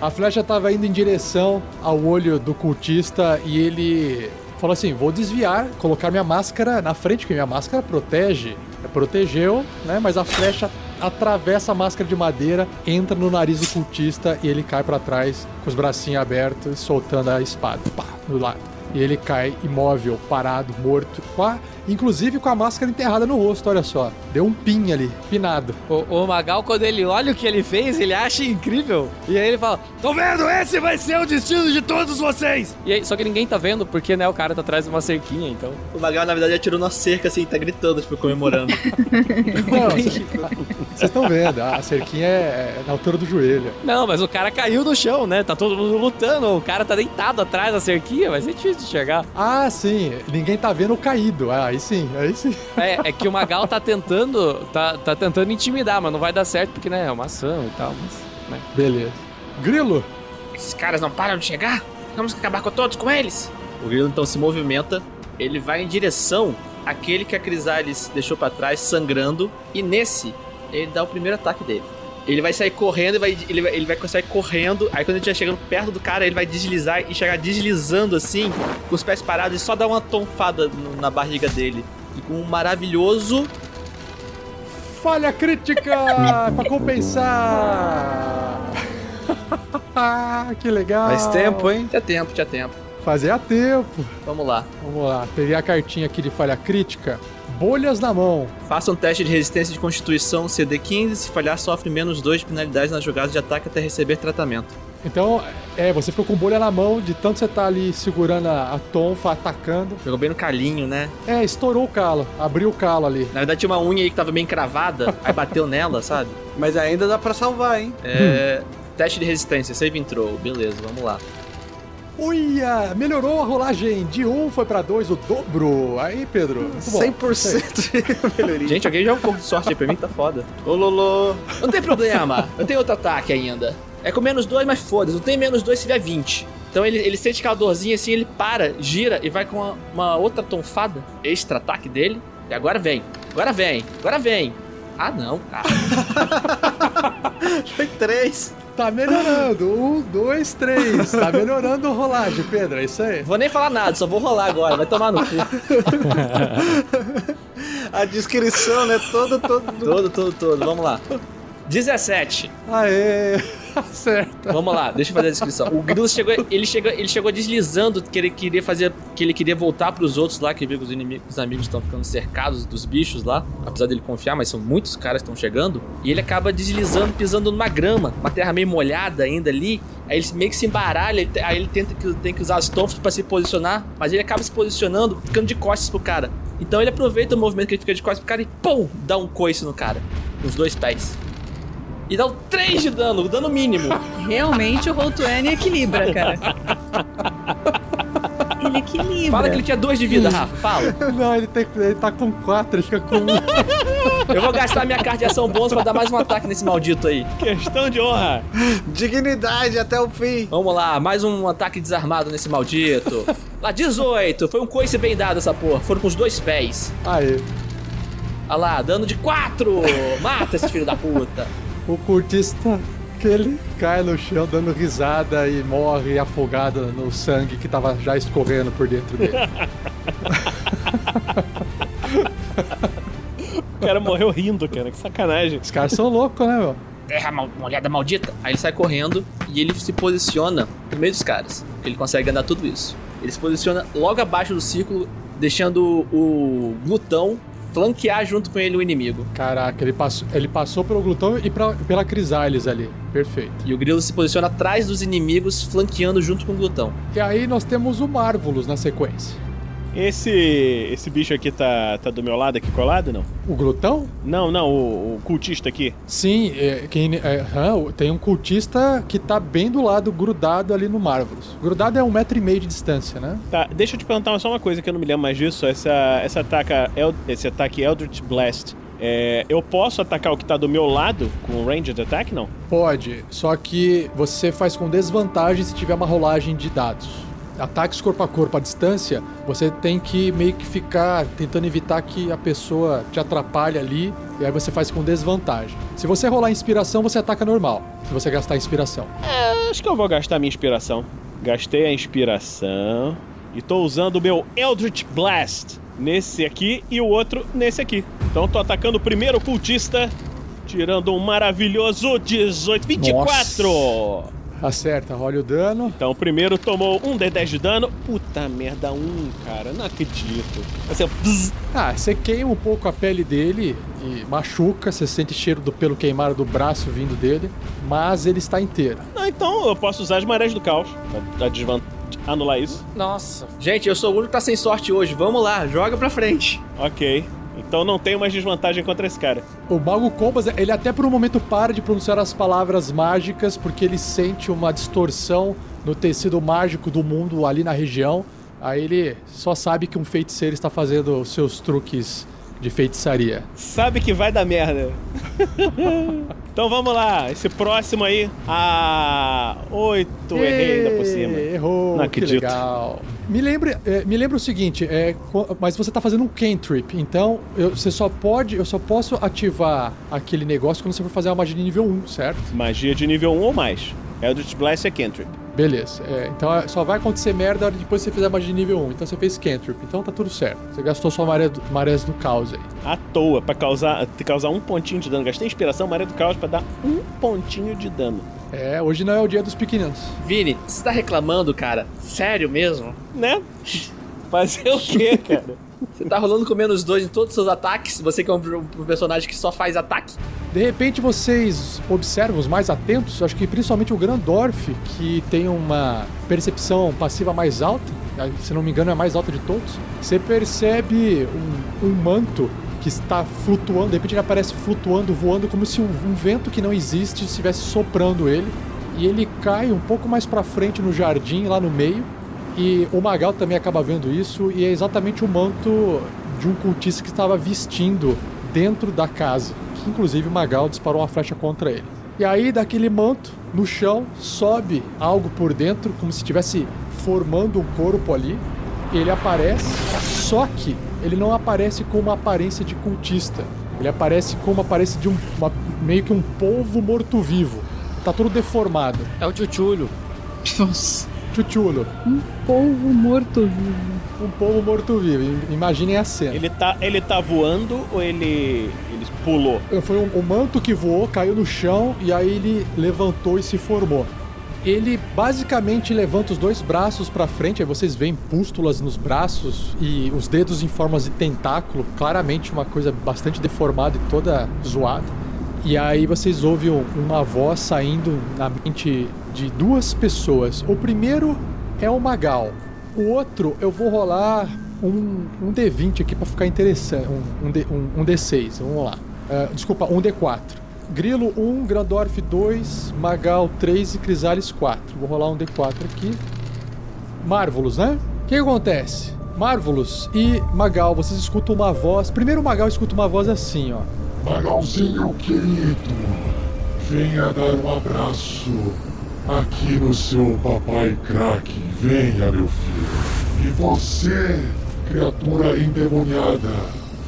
a flecha tava indo em direção ao olho do cultista e ele falou assim: vou desviar, colocar minha máscara na frente, porque minha máscara protege. Protegeu, né? Mas a flecha atravessa a máscara de madeira, entra no nariz do cultista e ele cai pra trás com os bracinhos abertos, soltando a espada. Pá, do lado. E ele cai imóvel, parado, morto, a- inclusive com a máscara enterrada no rosto, olha só. Deu um pin ali, pinado. O, o Magal, quando ele olha o que ele fez, ele acha incrível. E aí ele fala: Tô vendo, esse vai ser o destino de todos vocês! E aí, só que ninguém tá vendo, porque né, o cara tá atrás de uma cerquinha, então. O Magal, na verdade, atirou na cerca, assim, tá gritando, tipo, comemorando. Não, Vocês estão vendo, a cerquinha é, é na altura do joelho. Não, mas o cara caiu no chão, né? Tá todo mundo lutando. O cara tá deitado atrás da cerquinha, vai ser difícil de chegar. Ah, sim, ninguém tá vendo o caído. Ah, aí sim, aí sim. É, é que o Magal tá tentando. Tá, tá tentando intimidar, mas não vai dar certo porque, né, é uma ação e tal. Mas, né. Beleza. Grilo, Esses caras não param de chegar? Vamos acabar com todos com eles? O Grilo então se movimenta, ele vai em direção àquele que a Crisales deixou pra trás, sangrando, e nesse, ele dá o primeiro ataque dele. Ele vai sair correndo, e vai, ele, vai, ele vai sair correndo, aí quando ele estiver chegando perto do cara, ele vai deslizar e chegar deslizando assim, com os pés parados, e só dar uma tonfada no- na barriga dele. E com um maravilhoso falha crítica pra compensar. que legal. Faz tempo, hein? Tinha tempo, tinha tempo. Fazia tempo. Vamos lá. Vamos lá, peguei a cartinha aqui de falha crítica. Bolhas na mão. Faça um teste de resistência de constituição CD15. Se falhar, sofre menos 2 de penalidades nas jogadas de ataque até receber tratamento. Então, é, você ficou com bolha na mão de tanto você tá ali segurando a, a tonfa, atacando. Pegou bem no calinho, né? É, estourou o calo, abriu o calo ali. Na verdade, tinha uma unha aí que tava bem cravada, aí bateu nela, sabe? Mas ainda dá pra salvar, hein? É. Teste de resistência, save intro. Beleza, vamos lá. Uia, melhorou a rolagem. De 1 um foi pra 2, o dobro. Aí, Pedro. Muito bom. 100% de melhoria. Gente, alguém joga um pouco de sorte aí pra mim, tá foda. Ô, Lolo. Não tem problema, eu tenho outro ataque ainda. É com menos 2, mas foda-se, não tem menos 2 se tiver 20. Então ele, ele sente aquela dorzinha assim, ele para, gira e vai com uma, uma outra tonfada. Extra ataque dele. E agora vem, agora vem, agora vem. Ah não, cara. Foi três. Tá melhorando. Um, dois, três. Tá melhorando a rolagem, Pedro. É isso aí. Vou nem falar nada, só vou rolar agora, vai tomar no cu. A descrição, né? Todo, todo. Todo, todo, todo, vamos lá. 17. Aê. Acerta. Vamos lá, deixa eu fazer a descrição. O Grilo chegou, ele chegou, ele chegou deslizando que ele queria fazer, que ele queria voltar pros outros lá, que viu que os inimigos, os amigos estão ficando cercados dos bichos lá, apesar dele confiar, mas são muitos caras que estão chegando. E ele acaba deslizando, pisando numa grama, uma terra meio molhada ainda ali. Aí ele meio que se embaralha, aí ele tenta que tem que usar as tonfas pra se posicionar, mas ele acaba se posicionando, ficando de costas pro cara. Então ele aproveita o movimento que ele fica de costas pro cara e pum, dá um coice no cara, com os dois pés. E dá um 3 de dano, o dano mínimo. Realmente o Roll20 equilibra, cara. Ele equilibra. Fala que ele tinha 2 de vida, Rafa, fala. Não, ele, tem, ele tá com quatro, ele fica com um. Eu vou gastar minha carta de ação bônus pra dar mais um ataque nesse maldito aí. Questão de honra. Dignidade até o fim. Vamos lá, mais um ataque desarmado nesse maldito. Lá, 18. Foi um coice bem dado essa porra. Foram com os dois pés. Aí. Olha lá, dano de 4. Mata esse filho da puta. O cultista que ele cai no chão dando risada e morre afogado no sangue que tava já escorrendo por dentro dele. O cara morreu rindo, cara. Que sacanagem. Os caras são loucos, né, meu? Terra mal, molhada maldita. Aí ele sai correndo e ele se posiciona no meio dos caras. Ele consegue andar tudo isso. Ele se posiciona logo abaixo do círculo, deixando o glutão flanquear junto com ele o inimigo. Caraca, ele passou, ele passou pelo glutão e pra- pela Crisales ali. Perfeito. E o grilo se posiciona atrás dos inimigos, flanqueando junto com o glutão. E aí nós temos o Marvelous na sequência. Esse esse bicho aqui tá, tá do meu lado aqui colado, não? O glutão? Não, não, o, o cultista aqui. Sim, é, quem, é, tem um cultista que tá bem do lado, grudado ali no Marvelous. Grudado é um metro e meio de distância, né? Tá, deixa eu te perguntar só uma coisa que eu não me lembro mais disso. Essa, essa ataca, El- esse ataque Eldritch Blast. É, eu posso atacar o que tá do meu lado com o Ranged Attack, não? Pode, só que você faz com desvantagem se tiver uma rolagem de dados. Ataques corpo a corpo à distância, você tem que meio que ficar tentando evitar que a pessoa te atrapalhe ali, e aí você faz com desvantagem. Se você rolar inspiração, você ataca normal. Se você gastar inspiração. É, acho que eu vou gastar minha inspiração. Gastei a inspiração. E tô usando o meu Eldritch Blast nesse aqui e o outro nesse aqui. Então tô atacando o primeiro cultista, tirando um maravilhoso 18, 24. Acerta, olha o dano. Então o primeiro tomou um D10 de dano. Puta merda, um, cara, não acredito. Bzz. Ah, você queima um pouco a pele dele e machuca, você sente cheiro do pelo queimado do braço vindo dele, mas ele está inteiro. Não, então eu posso usar as marés do caos pra, pra desvan- anular isso. Nossa. Gente, eu sou o único que tá sem sorte hoje. Vamos lá, joga pra frente. Ok. Então não tenho mais desvantagem contra esse cara. O Mago Combas, ele até por um momento para de pronunciar as palavras mágicas porque ele sente uma distorção no tecido mágico do mundo ali na região. Aí ele só sabe que um feiticeiro está fazendo os seus truques de feitiçaria. Sabe que vai dar merda. então vamos lá, esse próximo aí. Ah, oito, errei ainda por cima. Errou, Não que acredito. legal. Me lembra, é, me lembra o seguinte, é, mas você tá fazendo um cantrip, então eu, você só pode, eu só posso ativar aquele negócio quando você for fazer uma magia de nível 1, certo? Magia de nível 1 ou mais. Eldritch Blast é cantrip. Beleza, é, então é, só vai acontecer merda depois que você fizer a magia de nível 1, então você fez cantrip, então tá tudo certo. Você gastou sua maré do, marés do caos aí. À toa, pra causar, causar um pontinho de dano. Gastei inspiração, maré do caos pra dar um pontinho de dano. É, hoje não é o dia dos pequeninos. Vini, você tá reclamando, cara? Sério mesmo? Né? Fazer o quê, cara? Você tá rolando com menos dois em todos os seus ataques? Você que é um, um personagem que só faz ataque. De repente vocês observam os mais atentos, acho que principalmente o Grandorf, que tem uma percepção passiva mais alta, se não me engano é a mais alta de todos. Você percebe um, um manto que está flutuando, de repente ele aparece flutuando, voando, como se um, um vento que não existe estivesse soprando ele. E ele cai um pouco mais pra frente no jardim, lá no meio. E o Magal também acaba vendo isso, e é exatamente o manto de um cultista que estava vestindo dentro da casa. Que inclusive o Magal disparou uma flecha contra ele. E aí, daquele manto, no chão, sobe algo por dentro, como se estivesse formando um corpo ali. Ele aparece, só que ele não aparece com uma aparência de cultista. Ele aparece com uma aparência de um. uma- meio que um polvo morto-vivo. Tá todo deformado. É o Tchutchulho. Nossa. Chuchulo. Polvo morto-vivo. Um polvo morto-vivo. Imaginem a cena. Ele tá, ele tá voando ou ele, ele pulou? Foi um, um manto que voou, caiu no chão e aí ele levantou e se formou. Ele basicamente levanta os dois braços pra frente, aí vocês veem pústulas nos braços e os dedos em formas de tentáculo, claramente uma coisa bastante deformada e toda zoada. E aí vocês ouvem um- uma voz saindo na mente de duas pessoas. O primeiro é o Magal. O outro eu vou rolar um, um D20 aqui pra ficar interessante. Um, um, D, um, um D6, vamos lá. Ah, desculpa, um D4. Grilo 1, Grandorf 2, Magal 3 e Crisales 4. Vou rolar um D4 aqui. Marvelous, né? O que acontece? Marvelous e Magal, vocês escutam uma voz. Primeiro o Magal escuta uma voz assim, ó. Magalzinho querido, venha dar um abraço aqui no seu papai crack. Venha, meu filho. E você, criatura endemoniada,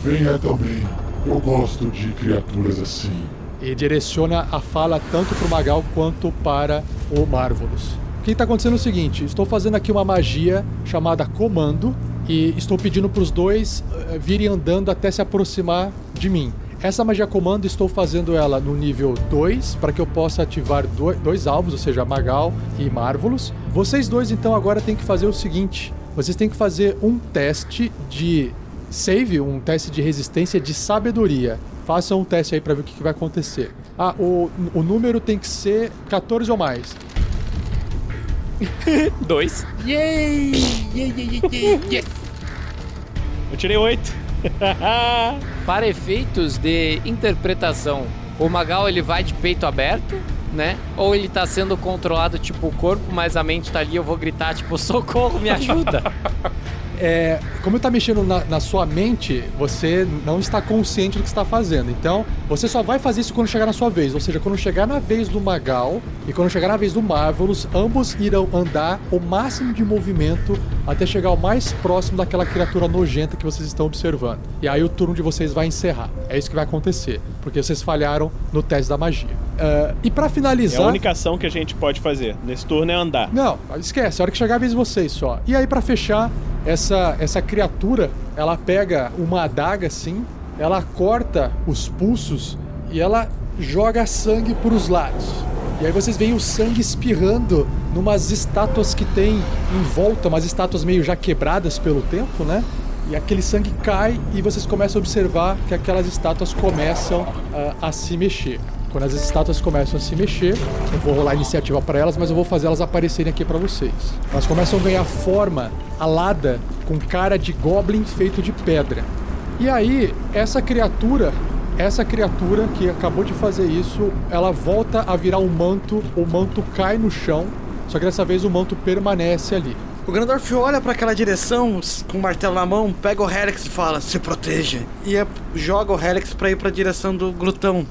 venha também. Eu gosto de criaturas assim. E direciona a fala tanto pro Magal quanto para o Marvelous. O que está acontecendo é o seguinte: estou fazendo aqui uma magia chamada Comando e estou pedindo para os dois eh, virem andando até se aproximar de mim. Essa magia Comando estou fazendo ela no nível 2 para que eu possa ativar do- dois alvos, ou seja, Magal e Marvelous. Vocês dois então agora têm que fazer o seguinte: vocês têm que fazer um teste de save, um teste de resistência de sabedoria. Façam um teste aí pra ver o que, que vai acontecer. Ah, o, o número tem que ser 14 ou mais. Dois. Eu tirei oito. Para efeitos de interpretação, o Magal ele vai de peito aberto, né? Ou ele tá sendo controlado tipo o corpo, mas a mente tá ali, eu vou gritar tipo socorro, me ajuda. É, como tá mexendo na, na sua mente, você não está consciente do que está fazendo. Então, você só vai fazer isso quando chegar na sua vez. Ou seja, quando chegar na vez do Magal e quando chegar na vez do Marvelous, ambos irão andar o máximo de movimento até chegar o mais próximo daquela criatura nojenta que vocês estão observando. E aí o turno de vocês vai encerrar. É isso que vai acontecer, porque vocês falharam no teste da magia. Ah, e pra É a finalizar. única ação que a gente pode fazer. Nesse turno é andar. Não, esquece, a hora que chegar a vez de vocês só. E aí, pra fechar, essa, essa criatura, ela pega uma adaga assim, ela corta os pulsos e ela joga sangue pros lados. E aí vocês veem o sangue espirrando numas estátuas que tem em volta, umas estátuas meio já quebradas pelo tempo, né? E aquele sangue cai e vocês começam a observar que aquelas estátuas começam ah, a se mexer. Quando as estátuas começam a se mexer, eu vou rolar a iniciativa para elas, mas eu vou fazer elas aparecerem aqui para vocês. Elas começam a ganhar forma alada com cara de goblin feito de pedra. E aí, essa criatura, essa criatura que acabou de fazer isso, ela volta a virar um manto, o manto cai no chão, só que dessa vez o manto permanece ali. O Grandorf olha pra aquela direção com o martelo na mão, pega o Helix e fala: se proteja. E é- joga o Helix pra ir pra direção do glutão.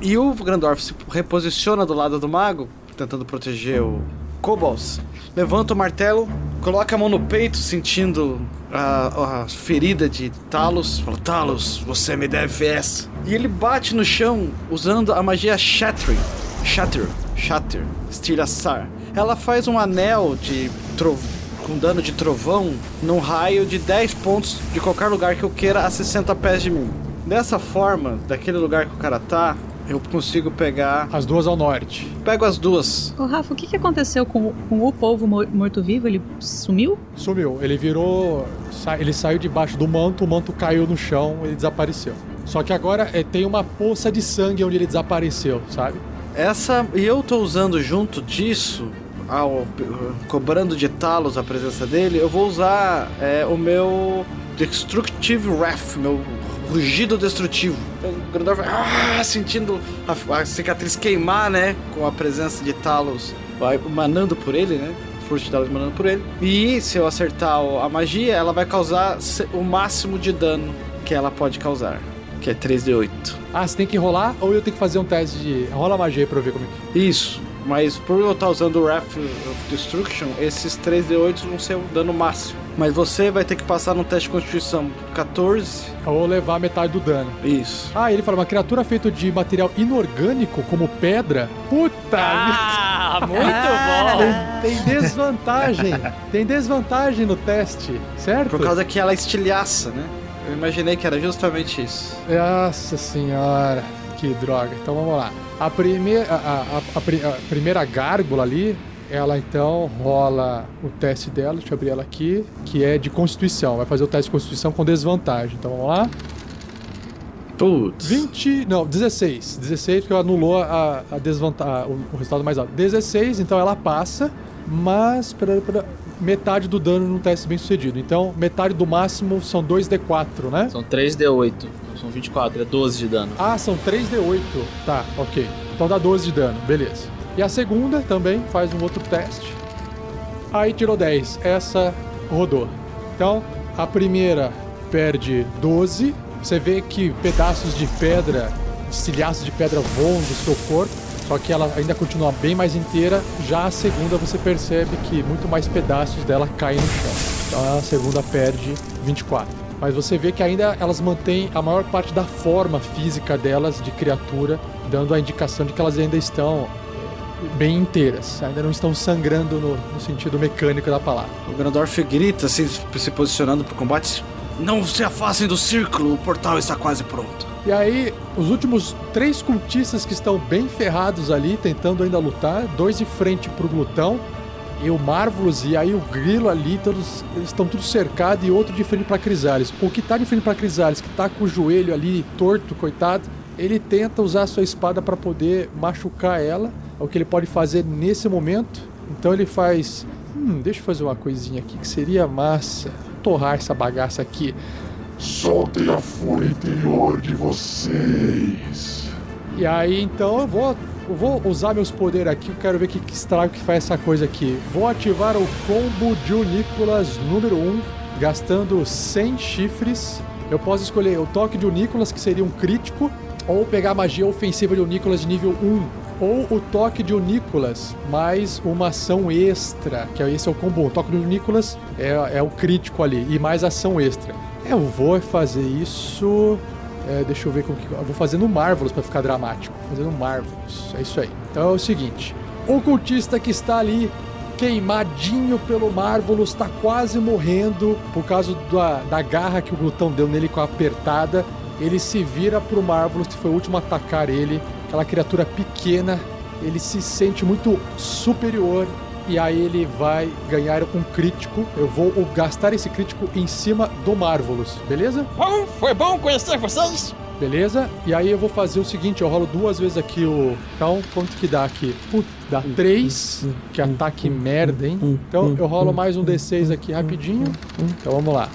E o Grandorf se reposiciona do lado do mago, tentando proteger o Kobolds. Levanta o martelo, coloca a mão no peito, sentindo a, a ferida de Talos. Fala: Talos, você me deve essa. E ele bate no chão usando a magia Shattering. Shatter, Shatter, Estilhaçar. Ela faz um anel de trovão com dano de trovão num raio de 10 pontos de qualquer lugar que eu queira a 60 pés de mim. Dessa forma, daquele lugar que o cara tá, eu consigo pegar. As duas ao norte. Pego as duas. Ô, Rafa, o que, que aconteceu com, o- com o povo mo- morto-vivo? Ele sumiu? Sumiu. Ele virou. Ele saiu debaixo do manto, o manto caiu no chão e desapareceu. Só que agora é, tem uma poça de sangue onde ele desapareceu, sabe? Essa. E eu tô usando junto disso, ao, cobrando de talos a presença dele, eu vou usar é, o meu Destructive Wrath, meu rugido destrutivo. O Grandorf ah, sentindo a, a cicatriz queimar, né? Com a presença de talos vai manando por ele, né? Força de talos manando por ele. E se eu acertar a magia, ela vai causar o máximo de dano que ela pode causar. Que é 3d8. Ah, você tem que rolar ou eu tenho que fazer um teste de. Rola magia aí pra eu ver como é que. Isso. Mas por eu estar usando o Wrath of Destruction, esses 3d8 vão ser o dano máximo. Mas você vai ter que passar no teste de constituição 14. Ou levar metade do dano. Isso. Ah, ele fala, uma criatura feita de material inorgânico, como pedra. Puta! Ah, muito bom! Tem, tem desvantagem. tem desvantagem no teste, certo? Por causa que ela estilhaça, né? Eu imaginei que era justamente isso. Nossa senhora, que droga. Então vamos lá. A primeira, a, a- a a primeira gárgula ali, ela então rola o teste dela, deixa eu abrir ela aqui, que é de constituição. Vai fazer o teste de constituição com desvantagem. Então vamos lá. Putz. 20, não, 16. 16 porque anulou a, a desvantagem, o, o resultado mais alto. 16, então ela passa, mas pera, pera, metade do dano num teste bem sucedido. Então, metade do máximo são 2d4, né? São 3D8. Não são 24, é 12 de dano. Ah, são 3d8. Tá, ok. Então dá 12 de dano, beleza. E a segunda também faz um outro teste. Aí tirou 10. Essa rodou. Então, a primeira perde 12. Você vê que pedaços de pedra, estilhaços de pedra voam do seu corpo. Só que ela ainda continua bem mais inteira. Já a segunda você percebe que muito mais pedaços dela caem no chão. Então a segunda perde 24. Mas você vê que ainda elas mantêm a maior parte da forma física delas de criatura, dando a indicação de que elas ainda estão bem inteiras, ainda não estão sangrando no, no sentido mecânico da palavra. O Grandorf grita, assim, se posicionando pro combate. Não se afastem do círculo, o portal está quase pronto. E aí, os últimos três cultistas que estão bem ferrados ali, tentando ainda lutar, dois de frente pro glutão, e o Marvelous e aí o Grilo ali, todos eles estão tudo cercados e outro de frente pra Crisales. O que tá de frente pra Crisales, que tá com o joelho ali torto, coitado, ele tenta usar a sua espada para poder machucar ela, é o que ele pode fazer nesse momento. Então ele faz, hum, deixa eu fazer uma coisinha aqui que seria massa, torrar essa bagaça aqui. Soltem a fúria interior de vocês. E aí, então, eu vou, eu vou usar meus poderes aqui. Eu quero ver que, que estrago que faz essa coisa aqui. Vou ativar o combo de Unícolas número 1, gastando 100 chifres. Eu posso escolher o toque de Unícolas, que seria um crítico, ou pegar a magia ofensiva de Unícolas de nível 1. Ou o toque de Unícolas, mais uma ação extra, que é- esse é o combo. O toque de Unícolas é, é o crítico ali, e mais ação extra. Eu vou fazer isso. É, deixa eu ver como que. Eu vou fazer no Marvelous pra ficar dramático. No Marvelous. É isso aí. Então é o seguinte: o cultista que está ali queimadinho pelo Marvelous, tá quase morrendo por causa da, da garra que o glutão deu nele com a apertada. Ele se vira pro Marvelous, que foi o último a atacar ele. Aquela criatura pequena. Ele se sente muito superior e aí ele vai ganhar um crítico. Eu vou gastar esse crítico em cima do Marvelous, beleza? Bom, foi bom conhecer vocês. Beleza? E aí eu vou fazer o seguinte, eu rolo duas vezes aqui o... Então, quanto que dá aqui? Putz, dá três, que ataque merda, hein? Então eu rolo mais um D6 aqui rapidinho. Então vamos lá.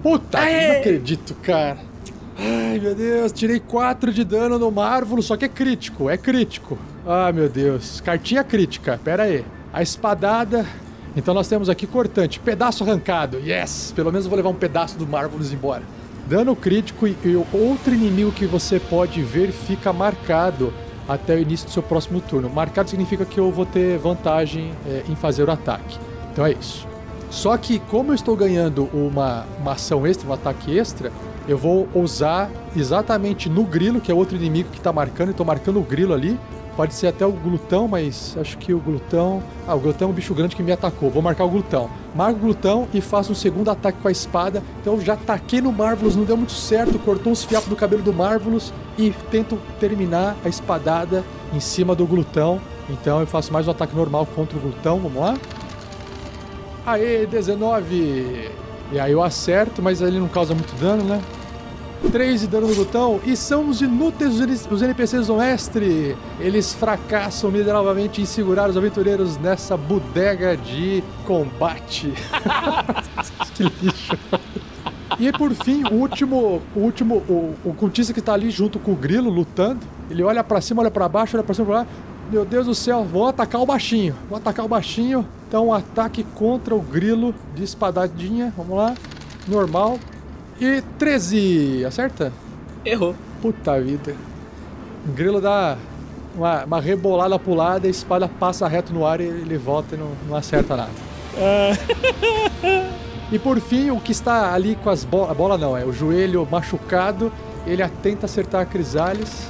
Puta, não acredito, cara. Ai, meu Deus, tirei 4 de dano no Marvelous, só que é crítico, é crítico. Ah, meu Deus, cartinha crítica, pera aí. A espadada. Então nós temos aqui cortante, pedaço arrancado. Yes! Pelo menos vou levar um pedaço do Marvelous embora. Dano crítico e, e outro inimigo que você pode ver fica marcado até o início do seu próximo turno. Marcado significa que eu vou ter vantagem é, em fazer o ataque. Então é isso. Só que como eu estou ganhando uma, uma ação extra, um ataque extra, eu vou usar exatamente no grilo, que é outro inimigo que está marcando. Estou marcando o grilo ali. Pode ser até o glutão, mas acho que o glutão. Ah, o glutão é um bicho grande que me atacou. Vou marcar o glutão. Marco o glutão e faço um segundo ataque com a espada. Então eu já ataquei no Marvelous, não deu muito certo. Cortou uns fiapos do cabelo do Marvelous e tento terminar a espadada em cima do glutão. Então eu faço mais um ataque normal contra o glutão. Vamos lá. Aê, 19! E aí eu acerto, mas ele não causa muito dano, né? 3 de dano no glutão e são os inúteis os NPCs do mestre. Eles fracassam miseravelmente em segurar os aventureiros nessa bodega de combate. que lixo. E por fim, o último, o último, o, o cultista que tá ali junto com o grilo lutando, ele olha para cima, olha para baixo, olha para cima, pra lá. Meu Deus do céu, vou atacar o baixinho. Vou atacar o baixinho. Então, um ataque contra o grilo de espadadinha. Vamos lá. Normal. E 13. Acerta? Errou. Puta vida. O grilo dá uma, uma rebolada pro lado, a espada passa reto no ar e ele volta e não, não acerta nada. E por fim, o que está ali com as bolas. A bola não, é o joelho machucado. Ele tenta acertar a Crisales.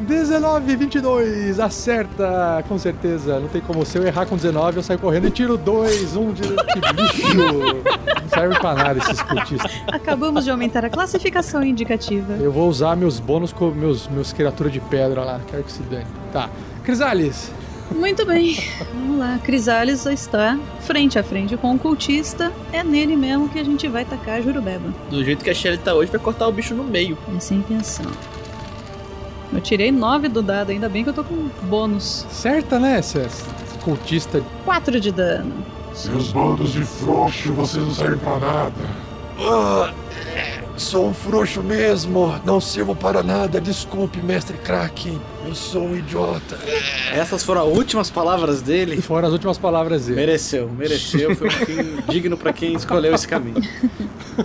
19, 22, acerta, com certeza. Não tem como. Se eu errar com 19, eu saio correndo e tiro 2, 1 um de. Que lixo! Não serve pra nada esses cultistas. Acabamos de aumentar a classificação indicativa. Eu vou usar meus bônus com meus, meus criaturas de pedra lá. Quero que se dane. Tá. Crisales, Muito bem, vamos lá. Crisales está frente a frente com o cultista. É nele mesmo que a gente vai tacar a Jurubeba. Do jeito que a Shelly tá hoje, vai cortar o bicho no meio. Essa é a intenção. Eu tirei 9 do dado, ainda bem que eu tô com bônus. certa, né? Esse cultista. 4 de dano. Seus bandos de frouxo, vocês não servem pra nada. Ah, sou um frouxo mesmo. Não sirvo para nada. Desculpe, mestre Kraken. Eu sou um idiota. Essas foram as últimas palavras E dele. foram as últimas palavras dele. Mereceu, mereceu. Foi um fim digno pra quem escolheu esse caminho.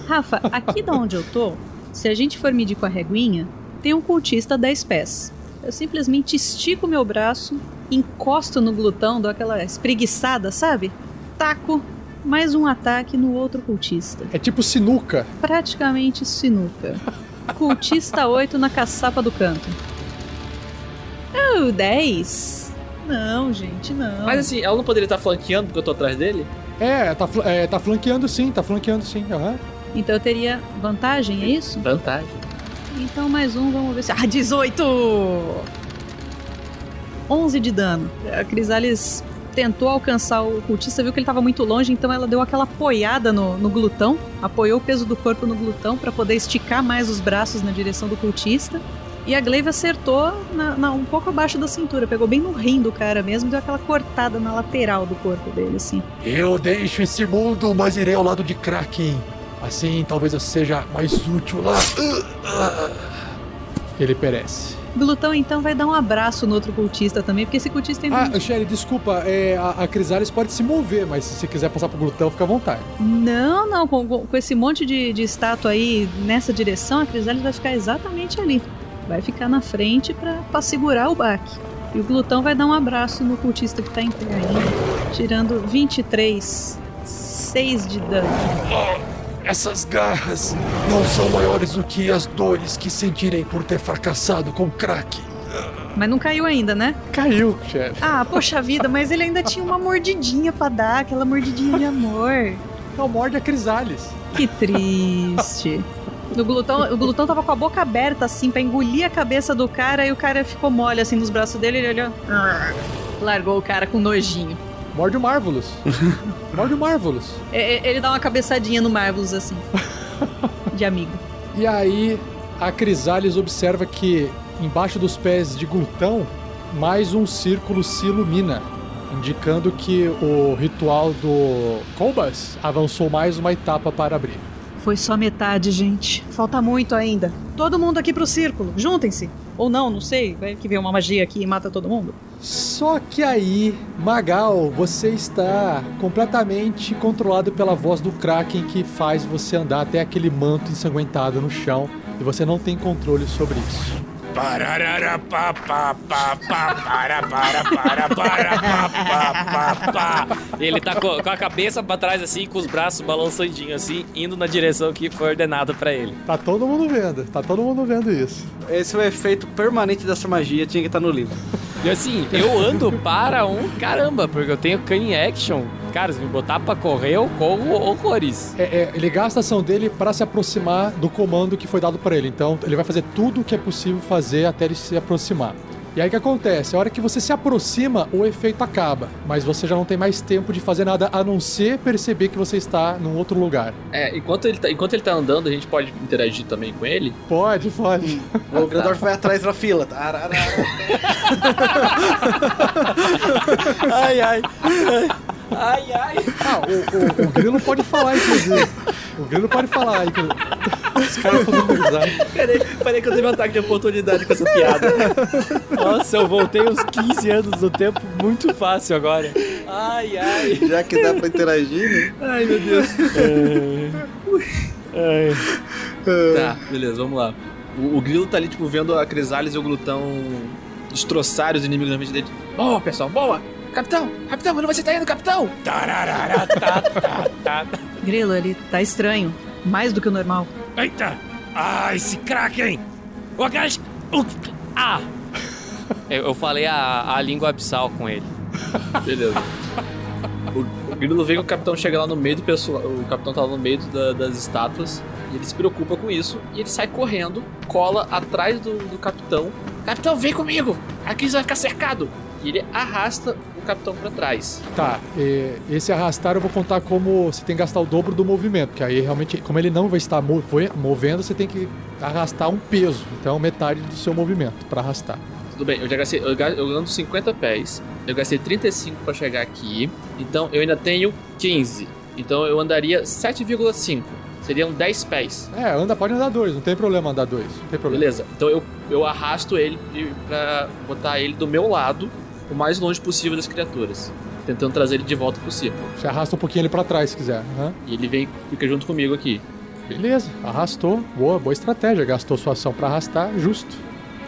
Rafa, aqui da onde eu tô, se a gente for medir com a reguinha, tem um cultista 10 pés. Eu simplesmente estico meu braço, encosto no glutão, dou aquela espreguiçada, sabe? Taco mais um ataque no outro cultista. É tipo sinuca. Praticamente sinuca. Cultista 8 na caçapa do canto. Oh, 10? Não, gente, não. Mas assim, ela não poderia estar flanqueando porque eu tô atrás dele? É, tá, é, tá flanqueando sim, tá flanqueando sim. aham. Então eu teria vantagem, é isso? Vantagem. Então mais um, vamos ver se. Ah, 18! 11 de dano. A Crisales tentou alcançar o cultista, viu que ele estava muito longe, então ela deu aquela apoiada no, no glutão, apoiou o peso do corpo no glutão para poder esticar mais os braços na direção do cultista. E a Glaive acertou na- na- um pouco abaixo da cintura, pegou bem no rim do cara mesmo, deu aquela cortada na lateral do corpo dele, assim. Eu deixo esse mundo, mas irei ao lado de Kraken. Assim talvez eu seja mais útil lá. Ele perece. Glutão então vai dar um abraço no outro cultista também, porque esse cultista ainda. Ah, Sherry, desculpa, é, a, a Crisales pode se mover, mas se você quiser passar pro glutão, fica à vontade. Não, não, com, com- esse monte de, de estátua aí nessa direção, a Crisales vai ficar exatamente ali. Vai ficar na frente pra, pra segurar o baque. E o glutão vai dar um abraço no cultista que tá em pé ainda, tirando 23, 6 de dano. Essas garras não são maiores do que as dores que sentirei por ter fracassado com crack. Mas não caiu ainda, né? Caiu, chefe. Ah, poxa vida, mas ele ainda tinha uma mordidinha pra dar, aquela mordidinha de amor. Não morde a Crisales. Que triste. O glutão, o glutão tava com a boca aberta, assim, pra engolir a cabeça do cara, e o cara ficou mole, assim, nos braços dele, ele olhou... Largou o cara com nojinho. Morde o Marvelous. morde o Marvelous. E- e- Ele dá uma cabeçadinha no Marvelous, assim. De amigo. E aí a Crisales observa que embaixo dos pés de Glutão mais um círculo se ilumina, indicando que o ritual do Colbas avançou mais uma etapa para abrir. Foi só metade, gente. Falta muito ainda. Todo mundo aqui pro círculo. Juntem-se. Ou não, não sei. Vai que vem uma magia aqui e mata todo mundo. Só que aí, Magal, você está completamente controlado pela voz do Kraken que faz você andar até aquele manto ensanguentado no chão e você não tem controle sobre isso. Pararara, para, para, para, para. Ele tá co- com, a cabeça pra trás, assim, com os braços balançandinhos, assim, indo na direção que foi ordenada pra ele. Tá todo mundo vendo, tá todo mundo vendo isso. Esse é o efeito permanente dessa magia, tinha que estar no livro. E assim, eu ando para um caramba, porque eu tenho Cunning Action. Cara, se me botar pra correr, eu corro horrores. É, é, ele gasta a ação dele para se aproximar do comando que foi dado para ele. Então, ele vai fazer tudo o que é possível fazer até ele se aproximar. E aí o que acontece? A hora que você se aproxima, o efeito acaba. Mas você já não tem mais tempo de fazer nada a não ser perceber que você está num outro lugar. É, enquanto ele, tá, enquanto ele tá andando, a gente pode interagir também com ele. Pode, pode. O Grandorf vai atrás da fila. Tararara. Ai, ai. Ai, ai. Ah, o, o, o Grilo pode falar, inclusive. O Grilo pode falar, inclusive. Os caras estão dando risada. Peraí, peraí que eu tive um ataque de oportunidade com essa piada. Nossa, eu voltei uns 15 anos no tempo muito fácil agora. Ai, ai. Já que dá pra interagir, né? Ai, meu Deus. ai. Tá, beleza, vamos lá. O, o Grilo tá ali, tipo, vendo a Crisales e o Glutão destroçarem os inimigos na mente dele. Boa, pessoal, boa! Capitão! Capitão, onde você tá indo, capitão? Tá, tá, tá. Grilo, ele tá estranho. Mais do que o normal. Eita! Ah, esse Kraken! O gás... Ah! Eu, eu falei a, a língua abissal com ele. Beleza. O, o Grilo vê que o capitão chega lá no meio do pessoal. O capitão tá lá no meio da- das estátuas. E ele se preocupa com isso. E ele sai correndo, cola atrás do, do capitão. Capitão, vem comigo! Aqui você vai ficar cercado! E ele arrasta o capitão pra trás. Tá, esse arrastar eu vou contar como você tem que gastar o dobro do movimento, que aí realmente, como ele não vai estar movendo, você tem que arrastar um peso, então metade do seu movimento pra arrastar. Tudo bem, eu já gastei. Eu, ando 50 pés. Eu gastei 35 pra chegar aqui. Então eu ainda tenho 15. Então eu andaria 7,5. Seriam 10 pés. É, anda, pode andar dois, não tem problema andar dois, não tem problema. Beleza. Então eu, eu arrasto ele pra botar ele do meu lado, o mais longe possível das criaturas. Tentando trazer ele de volta pro círculo. Você arrasta um pouquinho ele pra trás se quiser. E ele vem, fica junto comigo aqui. Beleza, arrastou. Boa, boa estratégia. Gastou sua ação pra arrastar, justo.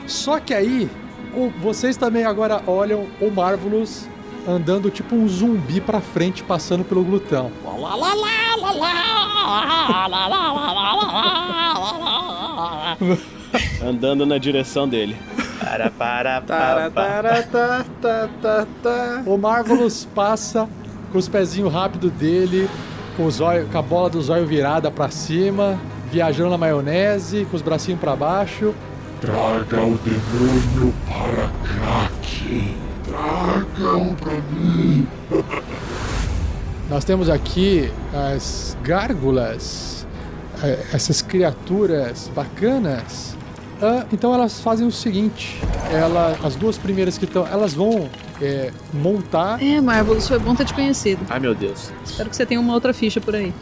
Só que aí, o- vocês também agora olham o Marvelous andando tipo um zumbi pra frente, passando pelo glutão. Andando na direção dele. Para, para, para, para. tá, tá, tá, tá. O Marvelous passa com os pezinhos rápidos dele, com, os olhos, com a bola do zóio virada pra cima, viajando na maionese, com os bracinhos pra baixo. Traga o demônio para crack. Traga-o para mim. Nós temos aqui as gárgulas, eh, essas criaturas bacanas. Ah, então elas fazem o seguinte: ela, as duas primeiras que estão, elas vão eh, montar É, Marvelous, foi bom ter te conhecido. Ai meu Deus. Espero que você tenha uma outra ficha por aí.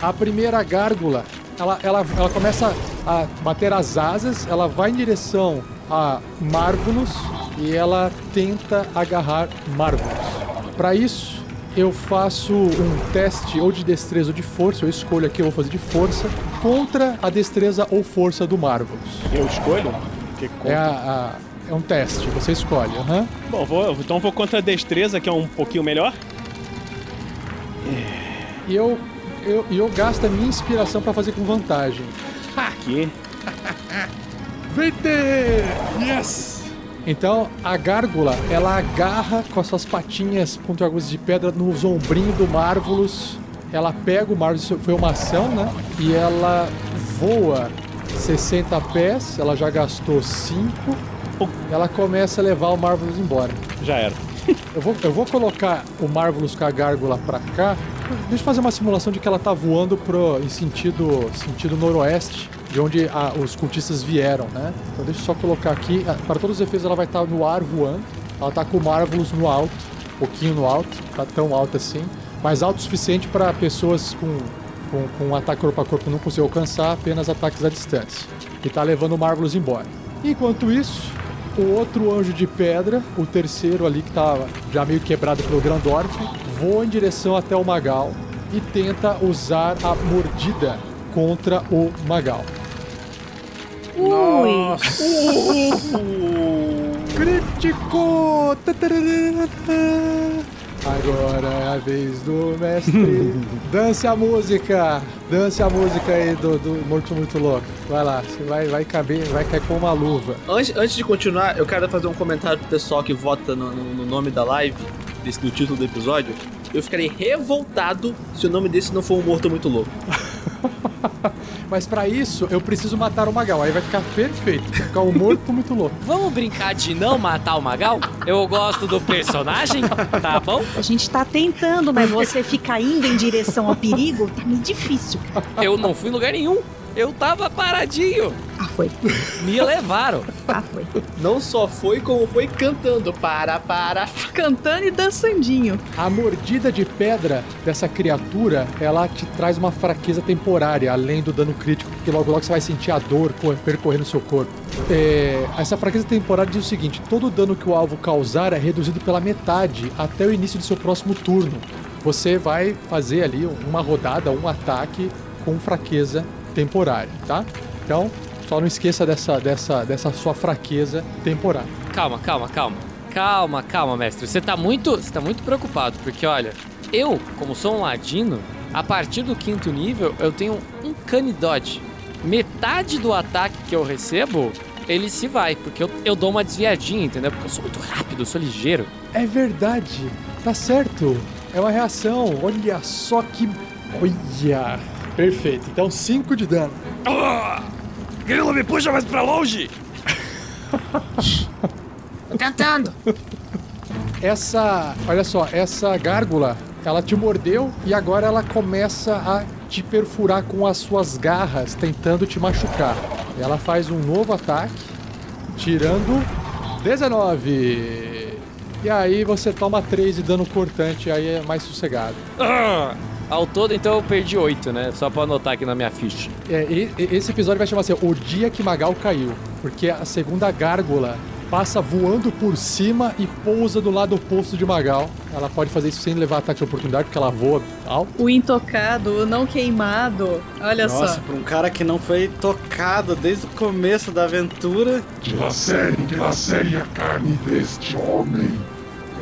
a primeira gárgula. Ela, ela, ela começa a bater as asas, ela vai em direção a Marvelous e ela tenta agarrar Marvelous. Para isso, eu faço um teste ou de destreza ou de força, eu escolho aqui, eu vou fazer de força, contra a destreza ou força do Marvelous. Eu escolho? Que. É, a- a- é um teste, você escolhe. aham. Bom, vou, então vou contra a destreza, que é um pouquinho melhor. E eu eu, eu gasto a minha inspiração pra fazer com vantagem. Aqui. Vente! Yes! Então a gárgula ela agarra com as suas patinhas pontiagudas de pedra no ombrinho do Marvelous. Ela pega o isso foi uma ação, né? E ela voa 60 pés, ela já gastou 5. Ela começa a levar o Marvelous embora. Já era. Eu vou, eu vou colocar o Marvelous com a gárgula pra cá. Deixa eu fazer uma simulação de que ela tá voando pro, em sentido, sentido noroeste, de onde a- os cultistas vieram, né? Então deixa eu só colocar aqui. ah, Para todos os efeitos, ela vai estar no ar voando. Ela tá com o Marvelous no alto, um pouquinho no alto, tá tão alto assim, mas alto o suficiente para pessoas com, com, com um ataque corpo a corpo não conseguir alcançar, apenas ataques à distância. E tá levando o Marvelous embora. Enquanto isso, o outro anjo de pedra, o terceiro ali que tá já meio quebrado pelo Grandorf, voa em direção até o Magal e tenta usar a mordida contra o Magal. Ui! Crítico! Agora é a vez do mestre. Dance a música! Dance a música aí do, do Morto Muito Louco. Vai lá, você vai, vai caber, vai cair com uma luva. Antes, antes de continuar, eu quero fazer um comentário pro pessoal que vota no, no- no nome da live, desse, no título do episódio. Eu ficarei revoltado se o nome desse não for um morto muito louco. Mas pra isso, eu preciso matar o Magal. Aí vai ficar perfeito. Vai ficar o Morto Muito Louco. Vamos brincar de não matar o Magal? Eu gosto do personagem, tá bom? A gente tá tentando, mas você fica indo em direção ao perigo, tá meio difícil. Eu não fui em lugar nenhum. Eu tava paradinho. Foi. Me levaram. Ah, foi. Não só foi, como foi cantando. Para, para. Cantando e dançandinho. A mordida de pedra dessa criatura, ela te traz uma fraqueza temporária, além do dano crítico, porque logo logo você vai sentir a dor co- percorrendo o seu corpo. É, essa fraqueza temporária diz o seguinte: todo dano que o alvo causar é reduzido pela metade até o início do seu próximo turno. Você vai fazer ali uma rodada, um ataque com fraqueza temporária, tá? Então, só não esqueça dessa, dessa, dessa sua fraqueza temporária. Calma, calma, calma. Calma, calma, mestre. Você tá muito, você tá muito preocupado, porque olha, eu, como sou um ladino, a partir do quinto nível eu tenho um canidode. Metade do ataque que eu recebo, ele se vai, porque eu, eu dou uma desviadinha, entendeu? Porque eu sou muito rápido, eu sou ligeiro. É verdade, tá certo. É uma reação. Olha só que. Olha. Perfeito. Então 5 de dano. Grilo, me puxa mais pra longe! Tô tentando. Essa. Olha só, essa gárgula, ela te mordeu e agora ela começa a te perfurar com as suas garras, tentando te machucar. Ela faz um novo ataque, tirando 19. E aí você toma 3 de dano cortante, aí é mais sossegado. Ah! Ao todo, então, eu perdi oito, né? Só pra anotar aqui na minha ficha. É, e- e- esse episódio vai chamar assim, O Dia que Magal Caiu. Porque a segunda gárgula passa voando por cima e pousa do lado oposto de Magal. Ela pode fazer isso sem levar ataque de oportunidade, porque ela voa alto. O intocado, o não queimado. Olha Nossa, só. pra um cara que não foi tocado desde o começo da aventura. Dilacerem, dilacerem a carne deste homem.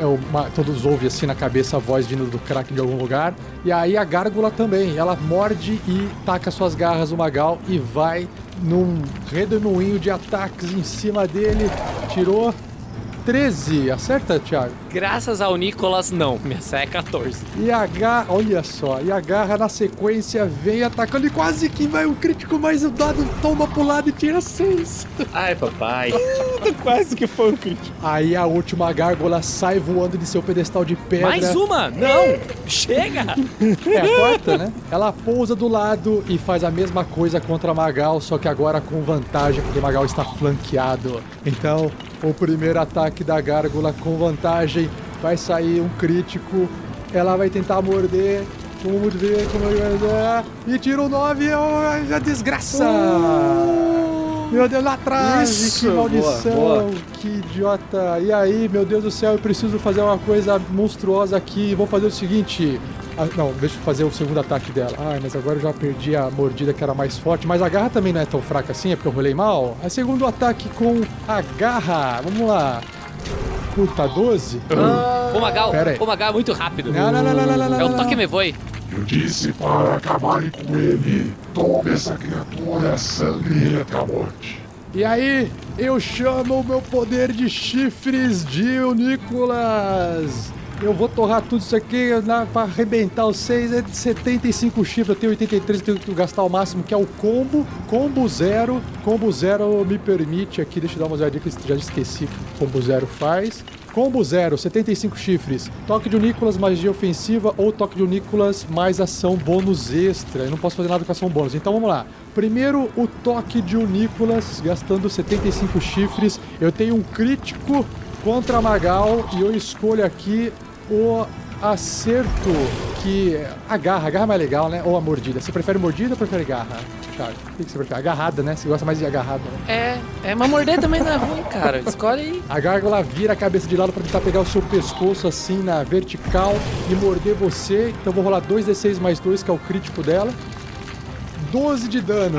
É uma- todos ouvem assim na cabeça a voz vindo do crack de algum lugar. E aí a gárgula também. Ela morde e taca suas garras no Magal e vai num redemoinho de ataques em cima dele. Tirou 13. Acerta, Thiago? Graças ao Nicolas, não. Minha saia é 14. E agarra, olha só, e agarra na sequência, vem atacando e quase que vai o crítico, mas o dado toma pro lado e tira seis. Ai, papai. Quase que foi um crítico. Aí a última gárgula sai voando de seu pedestal de pedra. Mais uma? Não! Chega! É a quarta, né? Ela pousa do lado e faz a mesma coisa contra Magal, só que agora com vantagem, porque Magal está flanqueado. Então, o primeiro ataque da gárgula com vantagem vai sair um crítico. Ela vai tentar morder. Vamos ver como vai dar. E tira o 9. Oh, a desgraça! Meu Deus, lá atrás! Isso, que maldição! boa, boa. Que idiota! E aí, meu Deus do céu, eu preciso fazer uma coisa monstruosa aqui. Vou fazer o seguinte. Ah, não, deixa eu fazer o segundo ataque dela. Ai, mas agora eu já perdi a mordida que era mais forte. Mas a garra também não é tão fraca assim, é porque eu rolei mal. É segundo ataque com a garra. Vamos lá. Puta, 12? O Magal, Pera aí. o Magal é muito rápido. Não, não, não, não, não, não, É o toque me voe. Eu disse para acabarem com ele. Tome essa criatura, sangre ele até a morte. E aí, eu chamo o meu poder de chifres de Nicolas. Eu vou torrar tudo isso aqui na, pra arrebentar os 6, é de 75 chifres, eu tenho 83, eu tenho que gastar o máximo, que é o combo, combo zero. Combo zero me permite aqui, deixa eu dar uma olhadinha que já esqueci o combo zero faz. Combo zero, 75 chifres. Toque de Nicolas, magia ofensiva ou toque de Nicolas mais ação bônus extra. Eu não posso fazer nada com ação bônus. Então vamos lá. Primeiro, o toque de Nicolas, gastando 75 chifres. Eu tenho um crítico contra Magal e eu escolho aqui o acerto que. A garra, a garra é mais legal, né? Ou a mordida. Você prefere mordida ou prefere garra? Thiago? O que você prefere? Agarrada, né? Você gosta mais de agarrada, né? É, é, mas morder também não é ruim, cara. Escolhe aí. A gárgula vira a cabeça de lado pra tentar pegar o seu pescoço assim na vertical e morder você. Então vou rolar 2d6 mais 2, que é o crítico dela. 12 de dano.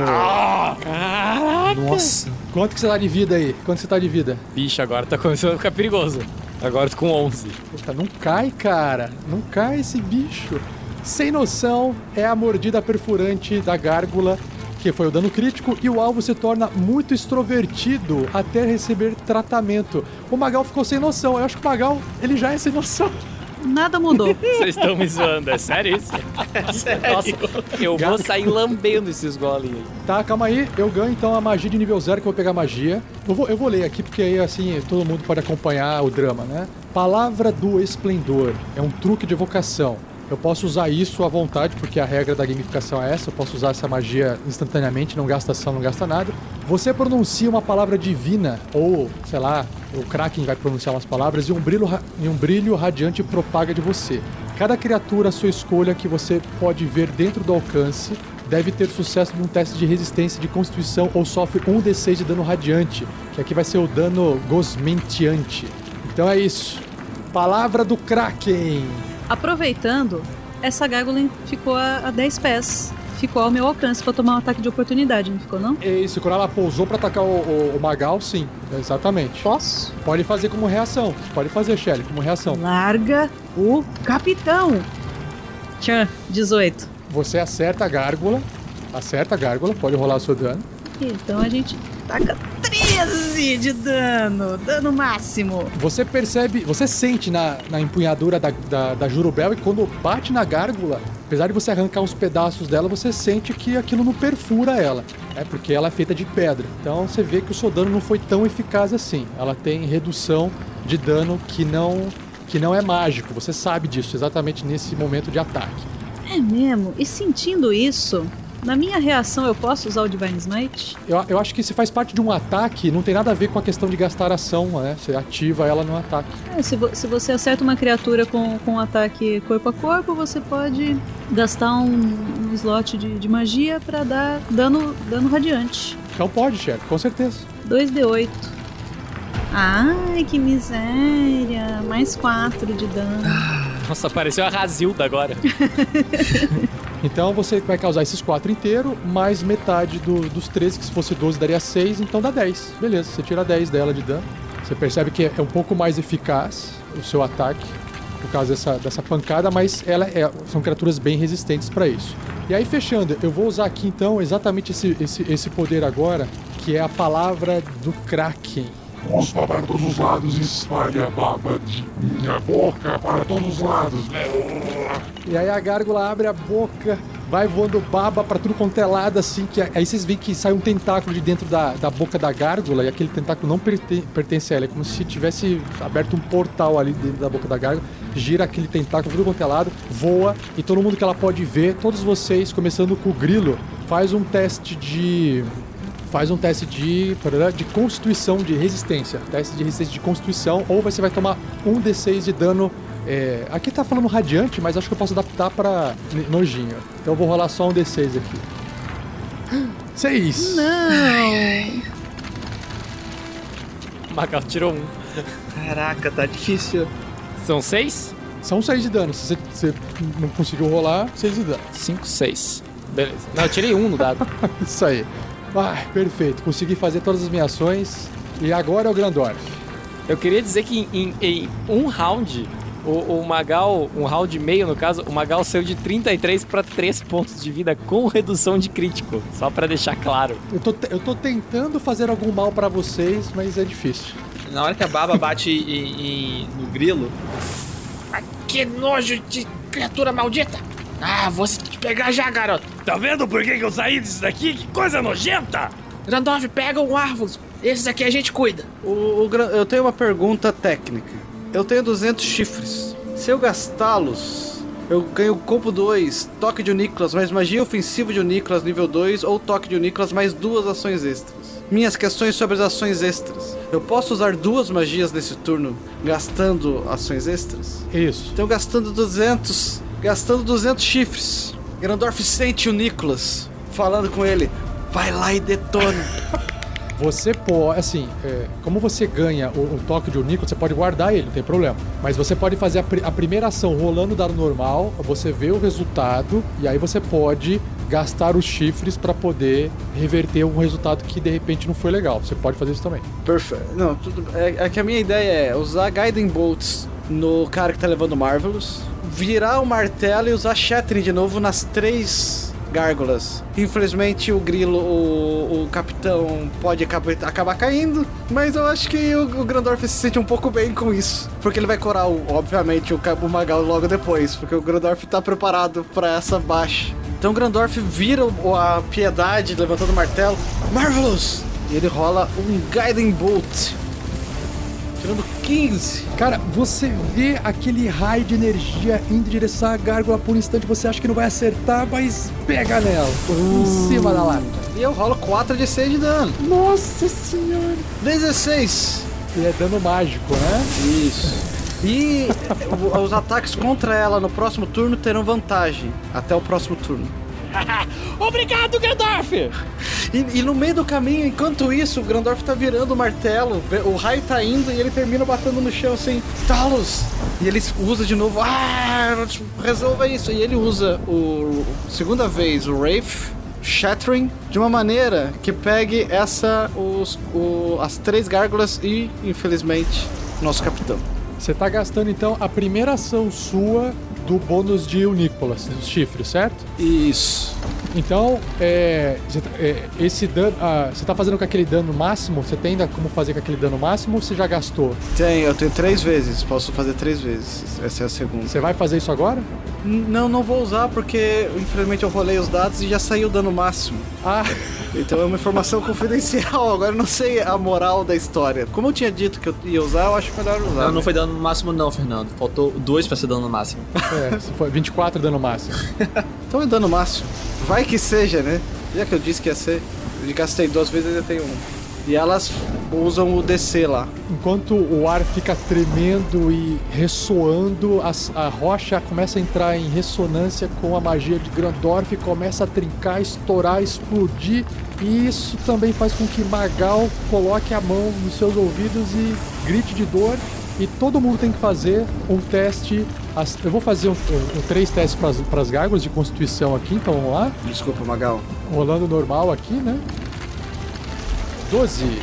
Nossa. Quanto que você tá de vida aí? Quanto você tá de vida? Bicho, agora tá começando a ficar perigoso. Agora com 11. Puta, não cai, cara. Não cai esse bicho. Sem noção, é a mordida perfurante da gárgula, que foi o dano crítico, e o alvo se torna muito extrovertido até receber tratamento. O Magal ficou sem noção. Eu acho que o Magal, ele já é sem noção. Nada mudou. Vocês estão me zoando, é sério isso? Nossa, eu vou sair lambendo esses aí. Tá, calma aí. Eu ganho então a magia de nível zero, que eu vou pegar magia. Eu vou, eu vou ler aqui, porque aí assim todo mundo pode acompanhar o drama, né? Palavra do Esplendor. É um truque de evocação. Eu posso usar isso à vontade, porque a regra da gamificação é essa. Eu posso usar essa magia instantaneamente, não gasta ação, não gasta nada. Você pronuncia uma palavra divina, ou, sei lá, o Kraken vai pronunciar umas palavras, e um brilho, e um brilho radiante propaga de você. Cada criatura à sua escolha que você pode ver dentro do alcance deve ter sucesso num teste de resistência de constituição ou sofre um D6 de dano radiante, que aqui vai ser o dano gosmentiante. Então é isso. Palavra do Kraken. Aproveitando, essa gárgula ficou a, a 10 pés. Ficou ao meu alcance pra tomar um ataque de oportunidade, não ficou não? É Isso, quando ela pousou pra atacar o, o- o Magal, sim, exatamente. Posso? Pode fazer como reação. Pode fazer, Shelly, como reação. Larga o capitão. Tchan, 18. Você acerta a gárgula. Acerta a gárgula, pode rolar o seu dano. Então a gente taca 13 de dano. Dano máximo. Você percebe, você sente na, na empunhadura da, da, da Jurubel e quando bate na gárgula, apesar de você arrancar uns pedaços dela, você sente que aquilo não perfura ela. É porque ela é feita de pedra. Então você vê que o seu dano não foi tão eficaz assim. Ela tem redução de dano que não, que não é mágico. Você sabe disso exatamente nesse momento de ataque. É mesmo? E sentindo isso, na minha reação eu posso usar o Divine Smite? Eu, eu acho que se faz parte de um ataque, não tem nada a ver com a questão de gastar ação, né? Você ativa ela no ataque. É, se, vo- se você acerta uma criatura com, com um ataque corpo a corpo, você pode gastar um, um slot de, de magia pra dar dano, dano radiante. Então pode, chefe, com certeza. 2d8. Ai, que miséria. Mais 4 de dano. Nossa, apareceu a Razilda agora. Então você vai causar esses 4 inteiro, mais metade do- dos 13, que se fosse 12 daria 6, então dá 10. Beleza, você tira 10 dela de dano. Você percebe que é um pouco mais eficaz o seu ataque por causa dessa, dessa pancada, mas ela é- são criaturas bem resistentes para isso. E aí, fechando, eu vou usar aqui então exatamente esse, esse, esse poder agora, que é a palavra do Kraken. Cuspa para todos os lados e espalhe a baba de minha boca para todos os lados. E aí a gárgula abre a boca, vai voando baba pra tudo quanto é lado, assim, que aí vocês veem que sai um tentáculo de dentro da, da boca da gárgula, e aquele tentáculo não perten- pertence a ela, é como se tivesse aberto um portal ali dentro da boca da gárgula, gira aquele tentáculo tudo quanto é lado, voa, e todo mundo que ela pode ver, todos vocês, começando com o grilo, faz um teste de... Faz um teste de, de constituição, de resistência. Teste de resistência de constituição, ou você vai tomar um D6 de dano é, aqui tá falando radiante, mas acho que eu posso adaptar pra n- nojinho. Então eu vou rolar só um D6 aqui. Seis! Não! Magal tirou um. Caraca, tá difícil. São seis? São seis de dano. Se você, você não conseguiu rolar, seis de dano. Cinco, seis. Beleza. Não, eu tirei um no dado. Isso aí. Ai, perfeito. Consegui fazer todas as minhas ações. E agora é o Grandorf. Eu queria dizer que em, em um round, O, o Magal, um round e meio no caso, o Magal saiu de 33 pra 3 pontos de vida com redução de crítico. Só pra deixar claro. Eu tô, eu tô tentando fazer algum mal pra vocês, mas é difícil. Na hora que a baba bate em- em- no grilo. Ah, que nojo de criatura maldita! Ah, vou te pegar já, garoto! Tá vendo por que, que eu saí disso daqui? Que coisa nojenta! Grandorf, pega o Árvores. Esses aqui a gente cuida. O, o eu tenho uma pergunta técnica. Eu tenho 200 chifres. Se eu gastá-los, eu ganho corpo 2, toque de Unícolas, mais magia ofensiva de Unícolas nível 2 ou toque de Unícolas mais duas ações extras. Minhas questões sobre as ações extras. Eu posso usar duas magias nesse turno gastando ações extras? Isso. Então gastando 200, gastando 200 chifres. Grandorf sente o Nicolas falando com ele. Vai lá e detona. Você pode, assim, é, como você ganha o, o toque de Unico, você pode guardar ele, não tem problema. Mas você pode fazer a, pri- a primeira ação rolando o dado normal, você vê o resultado, e aí você pode gastar os chifres pra poder reverter um resultado que de repente não foi legal. Você pode fazer isso também. Perfeito. Não, tudo. É, é que a minha ideia é usar Guiding Bolts no cara que tá levando Marvelous, virar o martelo e usar Shattering de novo nas três gárgulas. Infelizmente o grilo, o, o capitão pode acabar, acabar caindo, mas eu acho que o, o Grandorf se sente um pouco bem com isso. Porque ele vai curar, o- obviamente, o, ca- o Magal logo depois, porque o Grandorf tá preparado pra essa baixa. Então o Grandorf vira a piedade levantando o martelo. Marvelous! E ele rola um Guiding Bolt. Tirando 15. Cara, você vê aquele raio de energia indo em direção à gárgula por um instante, você acha que não vai acertar, mas pega nela, em cima da lata. E eu rolo 4 de 6 de dano. Nossa senhora! 16. E é dano mágico, né? Isso. E os ataques contra ela no próximo turno terão vantagem. Até o próximo turno. Obrigado, Gandalf! E, e no meio do caminho, enquanto isso, o Grandorf tá virando o martelo, vê- o raio tá indo e ele termina batendo no chão assim, Talos! E ele usa de novo, ah, resolva isso. E ele usa o segunda vez o Wraith Shattering de uma maneira que pegue essa, os, o- as três gárgulas e, infelizmente, nosso capitão. Você tá gastando então a primeira ação sua do bônus de Unicolas, dos chifres, certo? Isso. Então, é, tá- é, esse dano. ah, você tá fazendo com aquele dano máximo? Você tem ainda como fazer com aquele dano máximo ou você já gastou? Tem, eu tenho três vezes, posso fazer três vezes. Essa é a segunda. Você vai fazer isso agora? N- Não, não vou usar porque infelizmente eu rolei os dados e já saiu o dano máximo. Ah, Então é uma informação confidencial, agora eu não sei a moral da história. Como eu tinha dito que eu ia usar, eu acho melhor usar. Não, não foi dano no máximo, não, Fernando. Faltou dois pra ser dano no máximo. é, foi 24 dano máximo. Então é dano máximo. Vai que seja, né? Já que eu disse que ia ser. Eu gastei duas vezes e ainda tenho um. E elas usam o DC lá. Enquanto o ar fica tremendo e ressoando, as- a, rocha começa a entrar em ressonância com a magia de Grandorf, começa a trincar, estourar, explodir. E isso também faz com que Magal coloque a mão nos seus ouvidos e grite de dor. E todo mundo tem que fazer um teste. eu vou fazer um, um- três testes para as gárgulas de constituição aqui, então vamos lá. Desculpa, Magal. Rolando normal aqui, né? 12,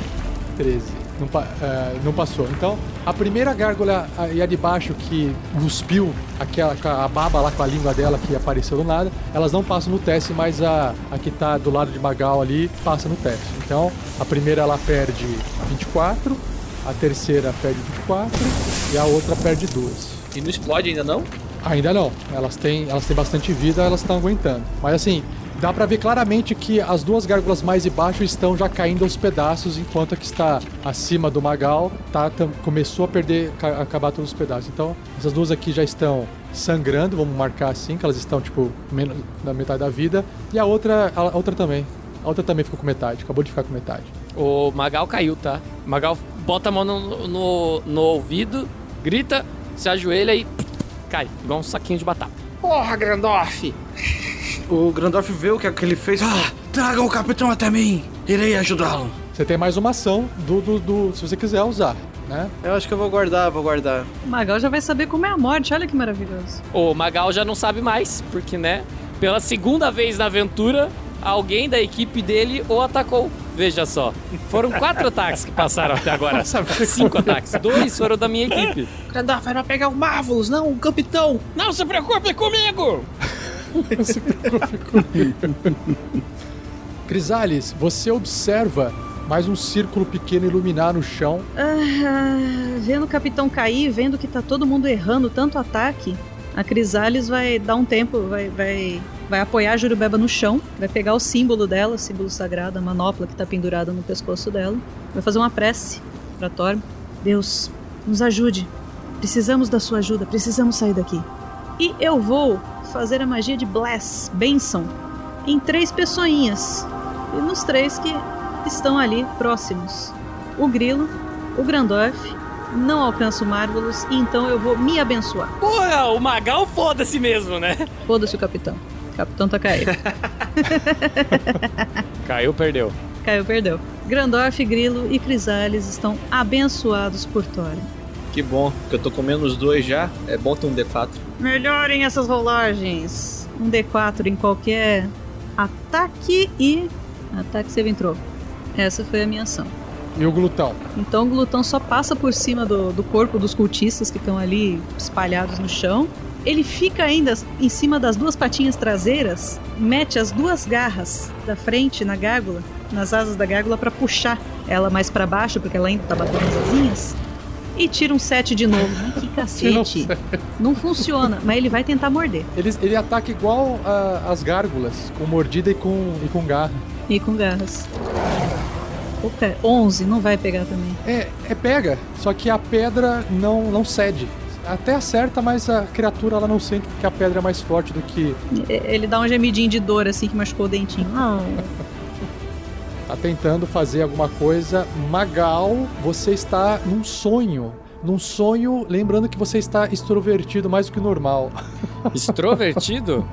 13. Não, eh, não passou. Então, a primeira gárgula e a de baixo que cuspiu aquela, a baba lá com a língua dela que apareceu do nada, elas não passam no teste, mas a, a que tá do lado de Magal ali passa no teste. Então, a primeira ela perde 24, a terceira perde 24 e a outra perde 12. E não explode ainda não? Ainda não. Elas têm, elas têm bastante vida, elas estão aguentando. Mas assim, dá pra ver claramente que as duas gárgulas mais embaixo estão já caindo aos pedaços, enquanto a que está acima do Magal tá, tam- começou a perder, ca- acabar todos os pedaços. Então, essas duas aqui já estão sangrando, vamos marcar assim, que elas estão tipo menos na metade da vida. E a outra, a outra também. A outra também ficou com metade, acabou de ficar com metade. O Magal caiu, tá? O Magal bota a mão no, no, no ouvido, grita, se ajoelha e cai, igual um saquinho de batata. Porra, Grandorf! O Grandorf vê o que, que ele fez. Ah, tragam o capitão até mim. Irei ajudá-lo. Você tem mais uma ação do, do, do- se você quiser usar, né? Eu acho que eu vou guardar, vou guardar. O Magal já vai saber como é a morte, olha que maravilhoso. O Magal já não sabe mais, porque, né? Pela segunda vez na aventura, alguém da equipe dele o atacou. Veja só. Foram quatro ataques que passaram até agora. Cinco ataques. Dois foram da minha equipe. Grandorf vai pegar o Marvelous, não, o capitão. Não se preocupe comigo! Crisales, você observa mais um círculo pequeno iluminar no chão. Ah, vendo o capitão cair, vendo que tá todo mundo errando tanto ataque, a Crisales vai dar um tempo, vai, vai, vai apoiar a Jurubeba no chão, vai pegar o símbolo dela, o símbolo sagrado, a manopla que tá pendurada no pescoço dela, vai fazer uma prece pra Torm. Deus, nos ajude. Precisamos da sua ajuda, precisamos sair daqui. E eu vou fazer a magia de Bless, Benção, em três pessoinhas. E nos três que estão ali próximos. O Grilo, o Grandorf, não alcança o Marvelous, e então eu vou me abençoar. Porra, o Magal foda-se mesmo, né? Foda-se o capitão. Capitão tá caído. Caiu, perdeu. Caiu, perdeu. Grandorf, Grilo e Crisales estão abençoados por Thor. Que bom, que eu tô comendo os dois já. É bom ter um D4. Melhorem essas rolagens. Um D4 em qualquer ataque e. Ataque save entrou. Essa foi a minha ação. E o glutão? Então o glutão só passa por cima do, do corpo dos cultistas que estão ali espalhados no chão. Ele fica ainda em cima das duas patinhas traseiras, mete as duas garras da frente na gárgula, nas asas da gárgula, para puxar ela mais para baixo, porque ela ainda tá batendo as asinhas. E tira um 7 de novo. Que cacete. Não funciona, mas ele vai tentar morder. Ele, ele ataca igual ah, as gárgulas, com mordida e com, e com garra. E com garras. Opa, 11, não vai pegar também. É, é pega, só que a pedra não, não cede. Até acerta, mas a criatura ela não sente porque a pedra é mais forte do que. Ele dá um gemidinho de dor assim que machucou o dentinho. Tá tentando fazer alguma coisa. Magal, você está num sonho. Num sonho, lembrando que você está extrovertido mais do que normal. Extrovertido?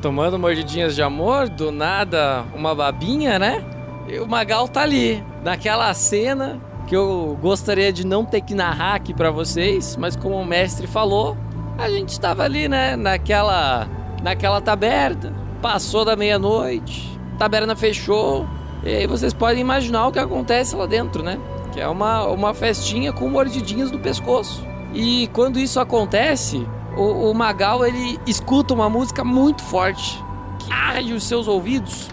Tomando mordidinhas de amor, do nada uma babinha, né? E o Magal tá ali, naquela cena que eu gostaria de não ter que narrar aqui pra vocês, mas como o mestre falou, a gente estava ali, né, naquela naquela taberna, passou da meia-noite, taberna fechou, e aí vocês podem imaginar o que acontece lá dentro, né? Que é uma, uma festinha com mordidinhas no pescoço. E quando isso acontece, o, o Magal ele escuta uma música muito forte que arde os seus ouvidos.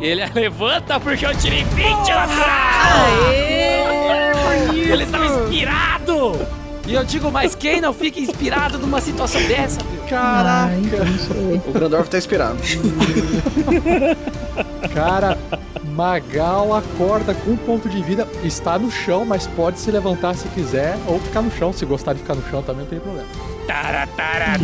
Ele a levanta porque eu tirei 20 natural! Ele estava inspirado! E eu digo, mas quem não fica inspirado numa situação dessa, meu? Ah, então. O Grandorf tá inspirado. Cara, Magal acorda com um ponto de vida, está no chão, mas pode se levantar se quiser, ou ficar no chão. Se gostar de ficar no chão também não tem problema. Tara, tara,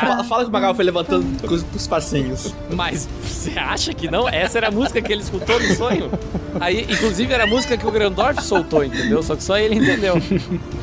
fala, fala que o Magal foi levantando com os, com os passinhos. Mas você acha que não? Essa era a música que ele escutou no sonho? Aí, inclusive, era a música que o Grandorf soltou, entendeu? Só que só ele entendeu.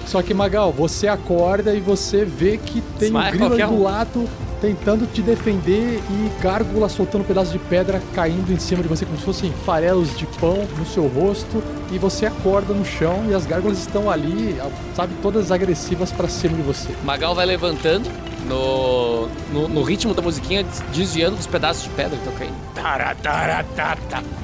Só que, Magal, você acorda e você vê que tem um Mas grilo qualquer do um. lado tentando te defender e gárgula soltando um pedaço de pedra caindo em cima de você como se fossem farelos de pão no seu rosto e você acorda no chão e as gárgulas estão ali, sabe, todas agressivas pra cima de você. Magal vai levantando no, no, no ritmo da musiquinha, des- desviando dos pedaços de pedra que estão caindo.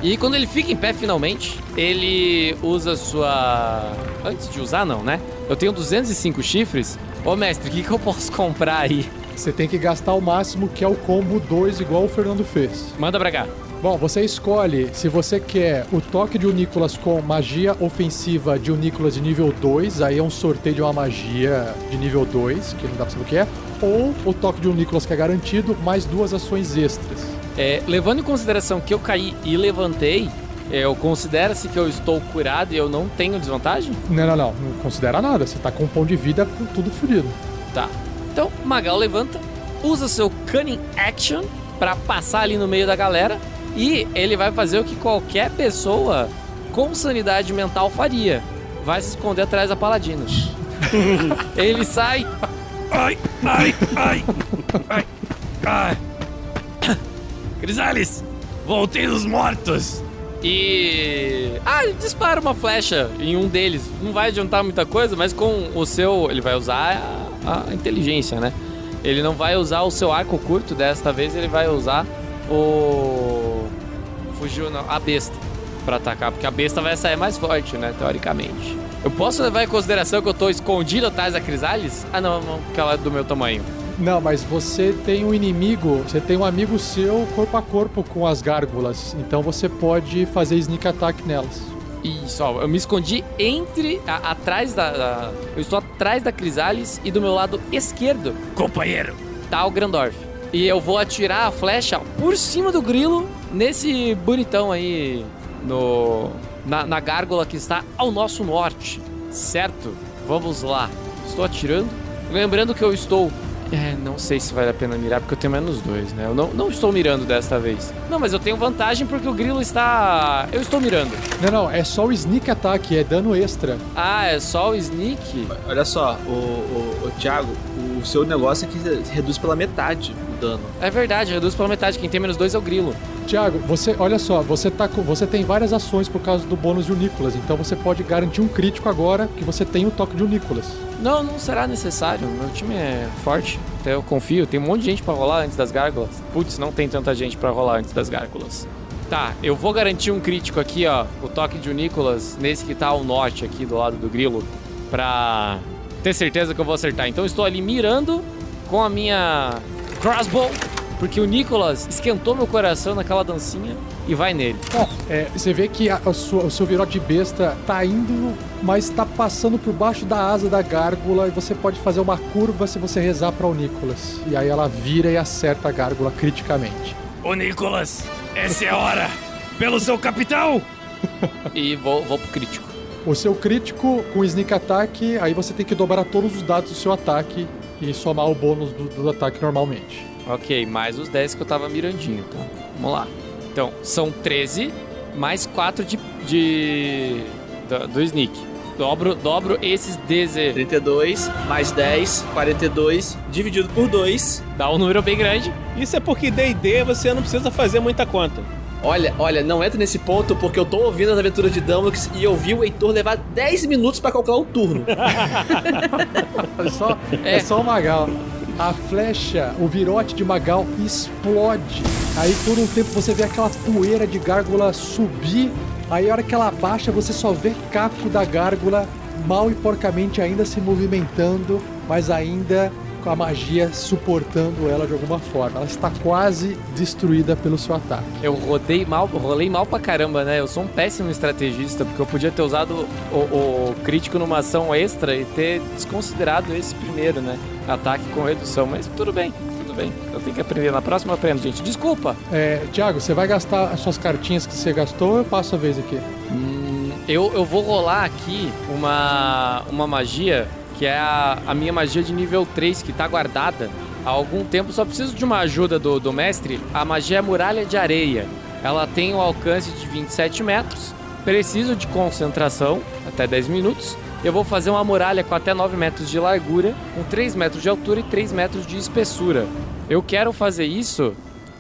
E quando ele fica em pé finalmente, ele usa sua. Antes de usar, não, né? Eu tenho 205 chifres. Ô mestre, o que, que eu posso comprar aí? Você tem que gastar o máximo que é o combo 2 igual o Fernando fez. Manda pra cá. Bom, você escolhe se você quer o toque de Unícolas com magia ofensiva de Unícolas de nível 2, aí é um sorteio de uma magia de nível 2, que não dá pra saber o que é, ou o toque de Unícolas que é garantido, mais duas ações extras. É, levando em consideração que eu caí e levantei, eu considera-se que eu estou curado e eu não tenho desvantagem? Não, não, não, não considera nada, você tá com um pão de vida com tudo fodido. Tá. Então, Magal levanta, usa seu Cunning Action pra passar ali no meio da galera e ele vai fazer o que qualquer pessoa com sanidade mental faria. Vai se esconder atrás da paladina. ele sai Ai, ai, ai, ai, ai. Crisales, voltei dos mortos. E. Ah, ele dispara uma flecha em um deles. Não vai adiantar muita coisa, mas com o seu. Ele vai usar a, a inteligência, né? Ele não vai usar o seu arco curto desta vez, ele vai usar o. fugiu não, a besta pra atacar, porque a besta vai sair mais forte, né, teoricamente. Eu posso levar em consideração que eu tô escondido atrás da Crisales? Ah, não, não, porque ela é do meu tamanho. Não, mas você tem um inimigo, você tem um amigo seu corpo a corpo com as gárgulas. Então você pode fazer sneak attack nelas. Isso, ó, eu me escondi entre, a- atrás da, da- Eu estou atrás da Crisales e do meu lado esquerdo Companheiro, tá o Grandorf. E eu vou atirar a flecha por cima do grilo nesse bonitão aí no na, na gárgula que está ao nosso norte, certo? Vamos lá. Estou atirando. Lembrando que eu estou. É, não sei se vale a pena mirar, porque eu tenho menos dois, né? Eu não, não estou mirando desta vez. Não, mas eu tenho vantagem porque o grilo está. Eu estou mirando. Não, não, é só o sneak attack, é dano extra. Ah, é só o sneak? Olha só, o, o, o Thiago, o seu negócio é que reduz pela metade o dano. É verdade, reduz pela metade. Quem tem menos dois é o grilo. Tiago, você, olha só, você tá com, você tem várias ações por causa do bônus de o Nicolas, então você pode garantir um crítico agora que você tem o toque de o Nicolas. Não, não será necessário. Meu time é forte. Até eu confio. Tem um monte de gente pra rolar antes das gárgulas. Putz, não tem tanta gente pra rolar antes das gárgulas. Tá, eu vou garantir um crítico aqui, ó. O toque de o Nicolas, nesse que tá ao norte aqui do lado do grilo. Pra ter certeza que eu vou acertar. Então eu estou ali mirando com a minha crossbow. Porque o Nicolas esquentou meu coração naquela dancinha e vai nele. Ó, é, você vê que a- a sua- o seu virote de besta tá indo, mas tá passando por baixo da asa da gárgula e você pode fazer uma curva se você rezar para o Nicolas. E aí ela vira e acerta a gárgula criticamente. ô Nicolas, essa é a hora. Pelo seu capitão. E vou, vou pro crítico. O seu crítico com sneak attack, aí você tem que dobrar todos os dados do seu ataque e somar o bônus do, do ataque normalmente. Ok, mais os 10 que eu tava mirandinho, tá? Vamos lá. Então, são 13, mais 4 de. de do, do sneak. Dobro, dobro esses 10. 32 mais 10, 42, dividido por 2. Dá um número bem grande. Isso é porque D&D você não precisa fazer muita conta. Olha, olha, não entra nesse ponto porque eu tô ouvindo as aventuras de Dumbledore e eu vi o Heitor levar 10 minutos pra calcular o turno. É só, é. É. só o Magal. A flecha, o virote de Magal explode. Aí por um tempo você vê aquela poeira de gárgula subir. Aí a hora que ela baixa, você só vê caco da gárgula mal e porcamente ainda se movimentando, mas ainda com a magia suportando ela de alguma forma. Ela está quase destruída pelo seu ataque. Eu rodei mal, rolei mal pra caramba, né? Eu sou um péssimo estrategista, porque eu podia ter usado o, o crítico numa ação extra e ter desconsiderado esse primeiro, né? Ataque com redução, mas tudo bem, tudo bem. Eu tenho que aprender. Na próxima eu aprendo, gente. Desculpa. É, Tiago, você vai gastar as suas cartinhas que você gastou ou eu passo a vez aqui? Hum, eu, eu vou rolar aqui uma, uma magia que é a, a minha magia de nível 3 que tá guardada há algum tempo. Só preciso de uma ajuda do, do mestre. A magia é Muralha de Areia. Ela tem o alcance de 27 metros. Preciso de concentração, até 10 minutos. Eu vou fazer uma muralha com até 9 metros de largura, com 3 metros de altura e 3 metros de espessura. Eu quero fazer isso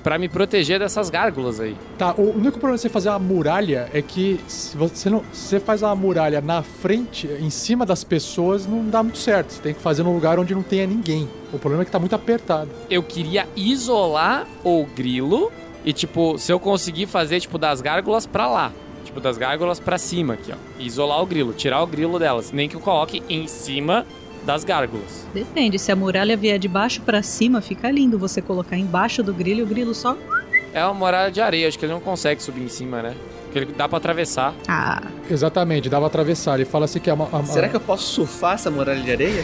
pra me proteger dessas gárgulas aí. Tá, o único problema de você fazer uma muralha é que se você, não, se você faz uma muralha na frente, em cima das pessoas, não dá muito certo. Você tem que fazer num lugar onde não tenha ninguém. O problema é que tá muito apertado. eu queria isolar o grilo e, tipo, se eu conseguir fazer, tipo, das gárgulas pra lá. Tipo, das gárgulas pra cima aqui, ó. Isolar o grilo, tirar o grilo delas. Nem que eu coloque em cima das gárgulas. Depende, se a muralha vier de baixo pra cima, fica lindo você colocar embaixo do grilo e o grilo só. É uma muralha de areia, acho que ele não consegue subir em cima, né? Porque ele dá pra atravessar. Ah, Exatamente, dá pra atravessar. Ele fala assim que é uma. uma- Será que eu posso surfar essa muralha de areia?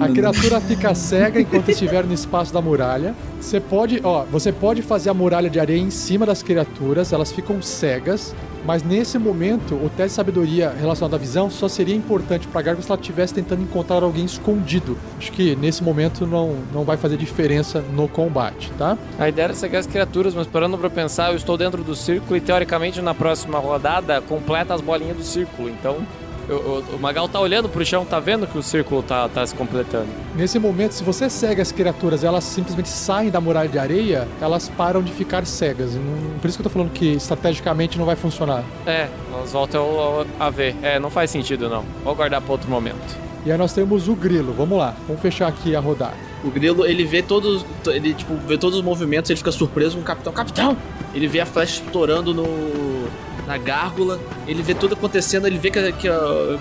A criatura fica cega enquanto estiver no espaço da muralha. Você pode, ó, você pode fazer a muralha de areia em cima das criaturas, elas ficam cegas. Mas nesse momento, o teste de sabedoria relacionado à visão só seria importante pra Gargo se ela estivesse tentando encontrar alguém escondido. Acho que nesse momento não, não vai fazer diferença no combate, tá? A ideia era cegar as criaturas, mas parando pra pensar, eu estou dentro do círculo e teoricamente na próxima rodada completa as bolinhas do círculo. Então, eu- o Magal tá olhando pro chão, tá vendo que o círculo tá, tá se completando. Nesse momento, se você cega as criaturas, elas simplesmente saem da muralha de areia, elas param de ficar cegas. Não- Por isso que eu tô falando que estrategicamente não vai funcionar. É, nós voltamos a ver. É, não faz sentido não. Vou guardar pra outro momento. E aí nós temos o grilo. Vamos lá, vamos fechar aqui a rodada. O grilo, ele vê todos. Ele, tipo, vê todos os movimentos, ele fica surpreso com o capitão. Capitão! Ele vê a flecha estourando no. Na gárgula. Ele vê tudo acontecendo, ele vê que, que,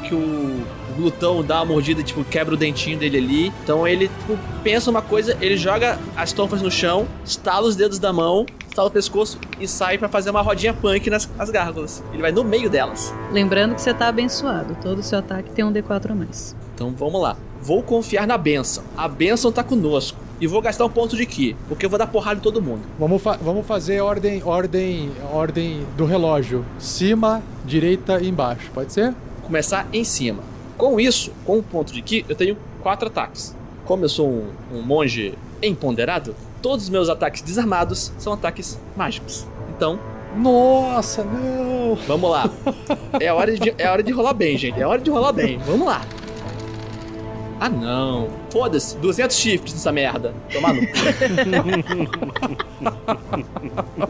que o glutão dá uma mordida, tipo, quebra o dentinho dele ali. Então ele, tipo, pensa uma coisa, ele joga as tonfas no chão, estala os dedos da mão, estala o pescoço e sai pra fazer uma rodinha punk nas, nas gárgulas. Ele vai no meio delas. Lembrando que você tá abençoado. Todo seu ataque tem um D4 a mais. Então vamos lá. Vou confiar na benção. A benção tá conosco. E vou gastar um ponto de ki, porque eu vou dar porrada em todo mundo. Vamos, fa- vamos fazer ordem, ordem, ordem do relógio. Cima, direita e embaixo. Pode ser? Começar em cima. Com isso, com um ponto de ki, eu tenho quatro ataques. Como eu sou um, um monge empoderado, todos os meus ataques desarmados são ataques mágicos. Então, Nossa, não! vamos lá. É hora de, é hora de rolar bem, gente. É hora de rolar bem. Vamos lá. Ah, não. Foda-se. 200 shifts nessa merda. Tomar no.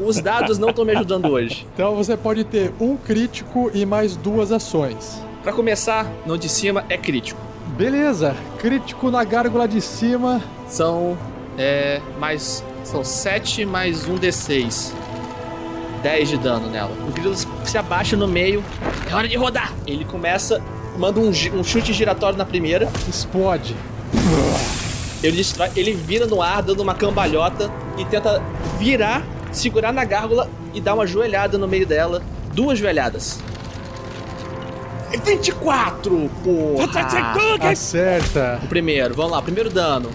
Os dados não estão me ajudando hoje. Então você pode ter um crítico e mais duas ações. Pra começar, no de cima é crítico. Beleza, crítico na gárgula de cima. São. É. Mais. São 7 mais um D6. 10 de dano nela. O grilo se abaixa no meio. É hora de rodar! Ele começa. Manda um, um chute giratório na primeira. Explode. Ele. Ele vira no ar, dando uma cambalhota. E tenta virar, segurar na gárgula e dar uma joelhada no meio dela. Duas joelhadas. 24! Porra! Acerta. O primeiro, vamos lá, primeiro dano.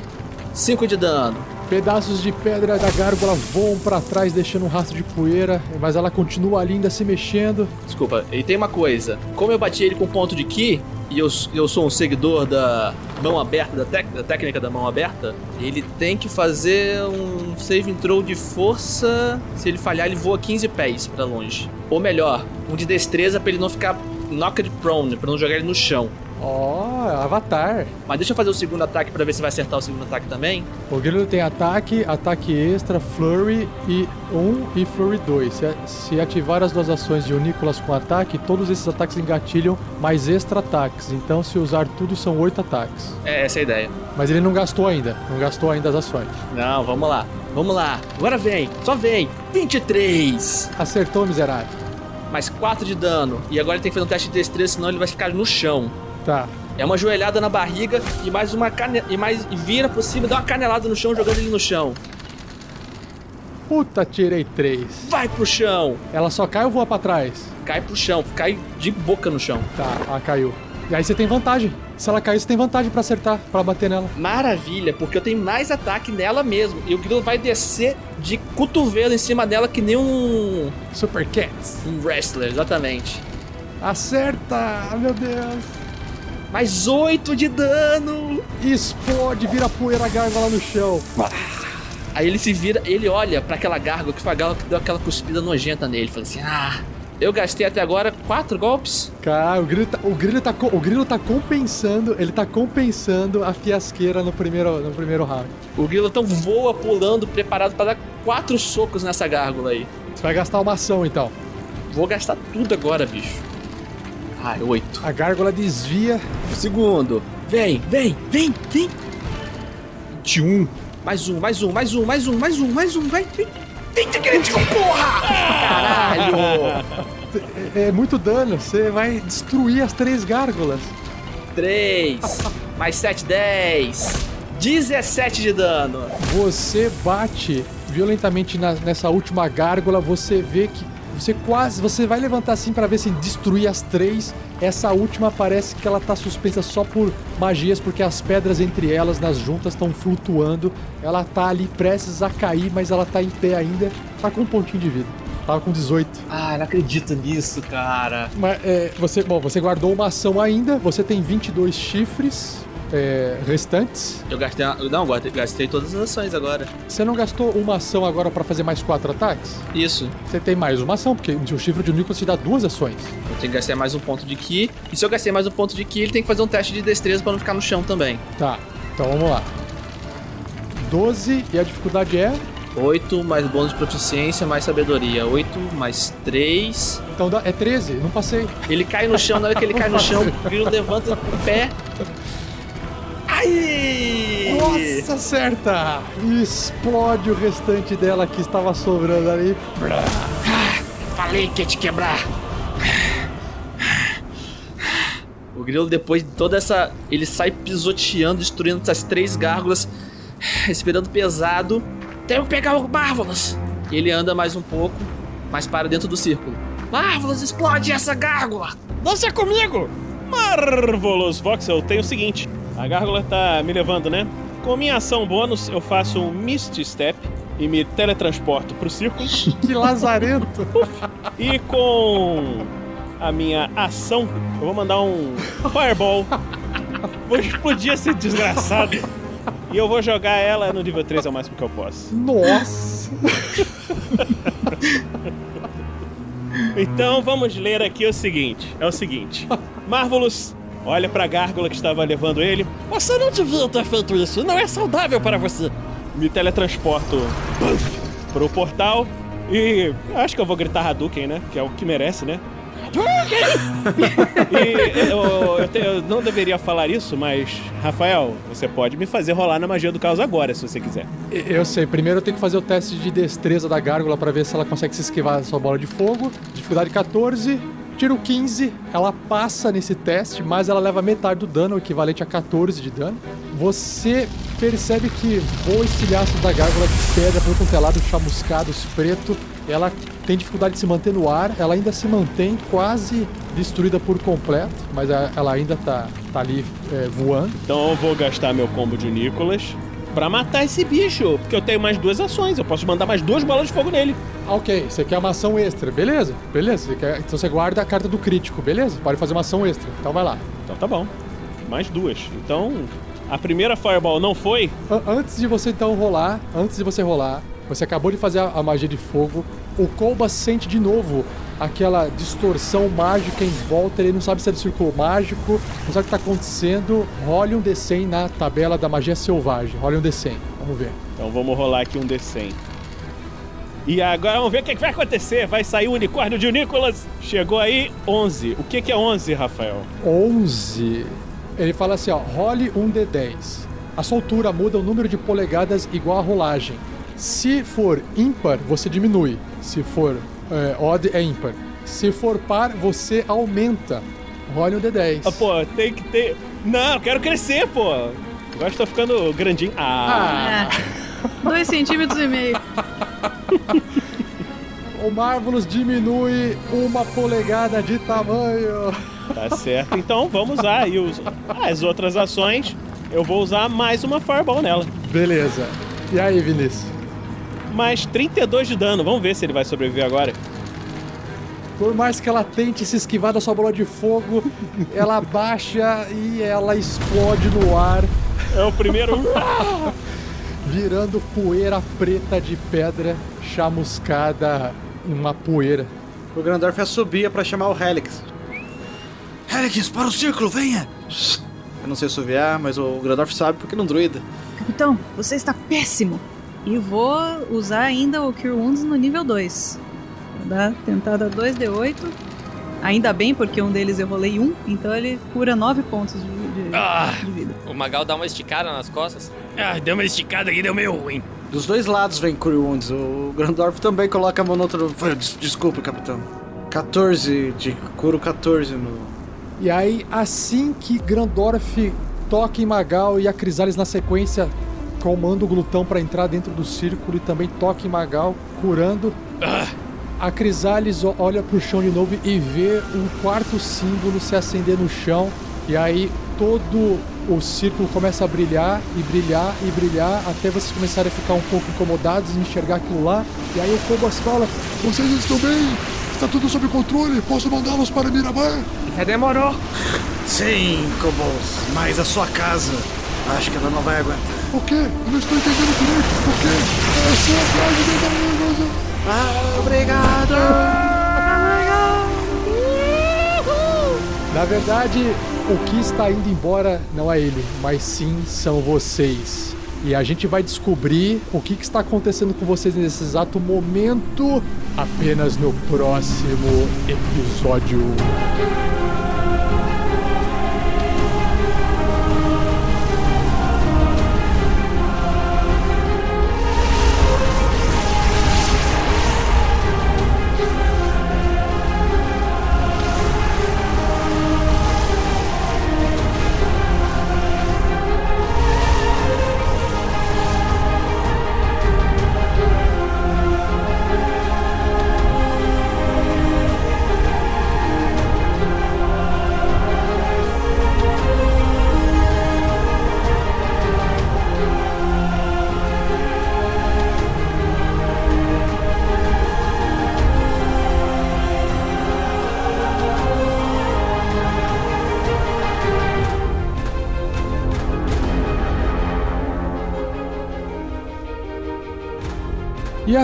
5 de dano. Pedaços de pedra da gárgula voam pra trás, deixando um rastro de poeira, mas ela continua ali ainda se mexendo. Desculpa, e tem uma coisa. Como eu bati ele com ponto de ki, e eu, eu sou um seguidor da mão aberta, da, tec- da técnica da mão aberta, ele tem que fazer um save throw de força. Se ele falhar, ele voa 15 pés pra longe. Ou melhor, um de destreza pra ele não ficar knocked prone, pra não jogar ele no chão. Ó, Avatar. Mas deixa eu fazer o segundo ataque pra ver se vai acertar o segundo ataque também. O grilo tem ataque, ataque extra, flurry e 1 e flurry 2. Se, se ativar as duas ações de Unicolas com ataque, todos esses ataques engatilham mais extra ataques. Então, se usar tudo, são 8 ataques. É, essa é a ideia. Mas ele não gastou ainda. Não gastou ainda as ações. Não, vamos lá. Vamos lá. Agora vem. Só vem. 23. Acertou, miserável. Mais 4 de dano. E agora ele tem que fazer um teste de destreza, senão ele vai ficar no chão. Tá. É uma joelhada na barriga e mais uma cane... e mais e vira por cima, dá uma canelada no chão, jogando ele no chão. Puta, tirei 3. Vai pro chão. Ela só cai ou voa pra trás? Cai pro chão, cai de boca no chão. Tá, ela caiu. E aí você tem vantagem. Se ela cair, você tem vantagem pra acertar, pra bater nela. Maravilha, porque eu tenho mais ataque nela mesmo. E o grilo vai descer de cotovelo em cima dela que nem um Super Cats. um wrestler, exatamente. Acerta! Meu Deus. Mais 8 de dano. Explode, vira poeira gárgula no chão. Aí ele se vira, ele olha pra aquela gárgula que foi a gárgula que deu aquela cuspida nojenta nele. Fala assim: Ah, eu gastei até agora quatro golpes. Cara, o grilo, tá, o, grilo tá, o grilo tá compensando, ele tá compensando a fiasqueira no primeiro, no primeiro round. O grilo então voa pulando, preparado pra dar quatro socos nessa gárgula aí. Você vai gastar uma ação então. Vou gastar tudo agora, bicho. Ai, oito. A gárgula desvia. O segundo. Vem, vem, vem, vem. 21. Mais um, mais um, mais um, mais um, mais um, mais um, vai, vem. Vem, te crítico, porra! Caralho! É, é muito dano, você vai destruir as três gárgulas. 3, mais 7, 10. 17 de dano. Você bate violentamente na- nessa última gárgula, você vê que você quase, você vai levantar assim pra ver se destruir as três. Essa última parece que ela tá suspensa só por magias, porque as pedras entre elas nas juntas estão flutuando. Ela tá ali prestes a cair, mas ela tá em pé ainda. Tá com um pontinho de vida. Tava com 18. Ah, não acredito nisso, cara. Mas, é, você, bom, você guardou uma ação ainda. Você tem 22 chifres é, restantes. Eu gastei. uma- Não, gastei todas as ações agora. Você não gastou uma ação agora pra fazer mais quatro ataques? Isso. Você tem mais uma ação, porque o chifre de Nicholas te dá duas ações. Eu tenho que gastar mais um ponto de ki. E se eu gastei mais um ponto de ki, ele tem que fazer um teste de destreza pra não ficar no chão também. Tá, então vamos lá. 12 e a dificuldade é. 8 mais bônus de proficiência mais sabedoria. 8 mais 3. Então é 13, não passei. Ele cai no chão, na hora que ele cai no chão, o grilo levanta o pé. Ai! Nossa, acerta! E explode o restante dela que estava sobrando ali. Falei que ia te quebrar. O grilo, depois de toda essa. Ele sai pisoteando, destruindo essas três gárgulas, respirando pesado. Tenho que pegar o Marvelous. Ele anda mais um pouco, mas para dentro do círculo. Marvelous, explode essa gárgula. Deixa comigo! Marvelous Voxel, tem o seguinte: a gárgula tá me levando, né? Com minha ação bônus, eu faço um Misty Step e me teletransporto pro círculo. Que lazarento! E com a minha ação, eu vou mandar um Fireball. Vou explodir esse desgraçado. E eu vou jogar ela no nível 3 é o máximo que eu posso. Nossa! Então vamos ler aqui o seguinte: é o seguinte. Marvelous olha pra gárgula que estava levando ele. Você não devia ter feito isso, não é saudável para você. Me teletransporto puff, pro portal e acho que eu vou gritar Hadouken, né? Que é o que merece, né? e eu, eu te- eu não deveria falar isso, mas Rafael, você pode me fazer rolar na magia do caos agora, se você quiser. Eu sei, primeiro eu tenho que fazer o teste de destreza da gárgula pra ver se ela consegue se esquivar da sua bola de fogo. Dificuldade 14, tiro 15. Ela passa nesse teste, mas ela leva metade do dano, o equivalente a 14 de dano. Você percebe que voa estilhaços da gárgula de pedra pelo quanto é lado, chamuscados, preto. Ela tem dificuldade de se manter no ar, ela ainda se mantém quase destruída por completo, mas ela ainda tá, tá ali é, voando. Então eu vou gastar meu combo de Nicolas pra matar esse bicho, porque eu tenho mais duas ações, eu posso mandar mais duas bolas de fogo nele. Ah, Ok, você quer uma ação extra, beleza? Beleza, você quer- então você guarda a carta do crítico, beleza? Pode fazer uma ação extra, então vai lá. Então tá bom. Mais duas. Então, a primeira Fireball não foi. An- antes de você então rolar, antes de você rolar, você acabou de fazer a, a magia de fogo, o Kolba sente de novo aquela distorção mágica em volta, ele não sabe se é do círculo mágico, não sabe o que tá acontecendo. Role um D100 na tabela da magia selvagem, role um D100, vamos ver. Então vamos rolar aqui um D100. E agora vamos ver o que, que vai acontecer. Vai sair o unicórnio de Nicolas. Chegou aí 11. O que, que é 11, Rafael? 11. Ele fala assim, ó, role um D10. A soltura muda o número de polegadas igual a rolagem. Se for ímpar, você diminui. Se for é, odd, é ímpar. Se for par, você aumenta. Role um D10. Ah, pô, tem que ter. Não, eu quero crescer, pô. Agora estou ficando grandinho. Ah. É. Dois centímetros e meio. O Marvelous diminui uma polegada de tamanho. Tá certo. Então vamos usar aí os... as outras ações. Eu vou usar mais uma Fireball nela. Beleza. E aí, Vinícius? Mais 32 de dano. Vamos ver se ele vai sobreviver agora. Por mais que ela tente se esquivar da sua bola de fogo, ela baixa e ela explode no ar, É o primeiro. virando poeira preta de pedra chamuscada em uma poeira. O Grandorf assobia pra chamar o Helix. Helix, para o círculo, venha! Eu não sei assoviar, mas o Grandorf sabe porque não druida. Capitão, você está péssimo. E vou usar ainda o Cure Wounds no nível 2. Vou dar tentada 2d8. Ainda bem, porque um deles eu rolei 1, então ele cura 9 pontos de, de- Ah. de vida. O Magal dá uma esticada nas costas. Ah, deu uma esticada aqui, deu meio ruim. Dos dois lados vem Cure Wounds. O Grandorf também coloca a mão no outro. Des- Desculpa, capitão. 14 de curo 14 no. E aí, assim que Grandorf toca em Magal e a Crisales na sequência comanda o glutão para entrar dentro do círculo e também toca em Magal, curando. A Crisales olha pro chão de novo e vê um quarto símbolo se acender no chão. E aí todo o círculo começa a brilhar e brilhar e brilhar até vocês começarem a ficar um pouco incomodados em enxergar aquilo lá. E aí o Cobas fala: Vocês estão bem? Está tudo sob controle? Posso mandá-los para Miramar? Já demorou. Sim, Cobos, mas a sua casa. Acho que ela não vai aguentar. O quê? Eu não estou entendendo direito. O quê? É só atrás de mim, Ah, obrigado! Na verdade, o que está indo embora não é ele, mas sim são vocês. E a gente vai descobrir o que está acontecendo com vocês nesse exato momento apenas no próximo episódio.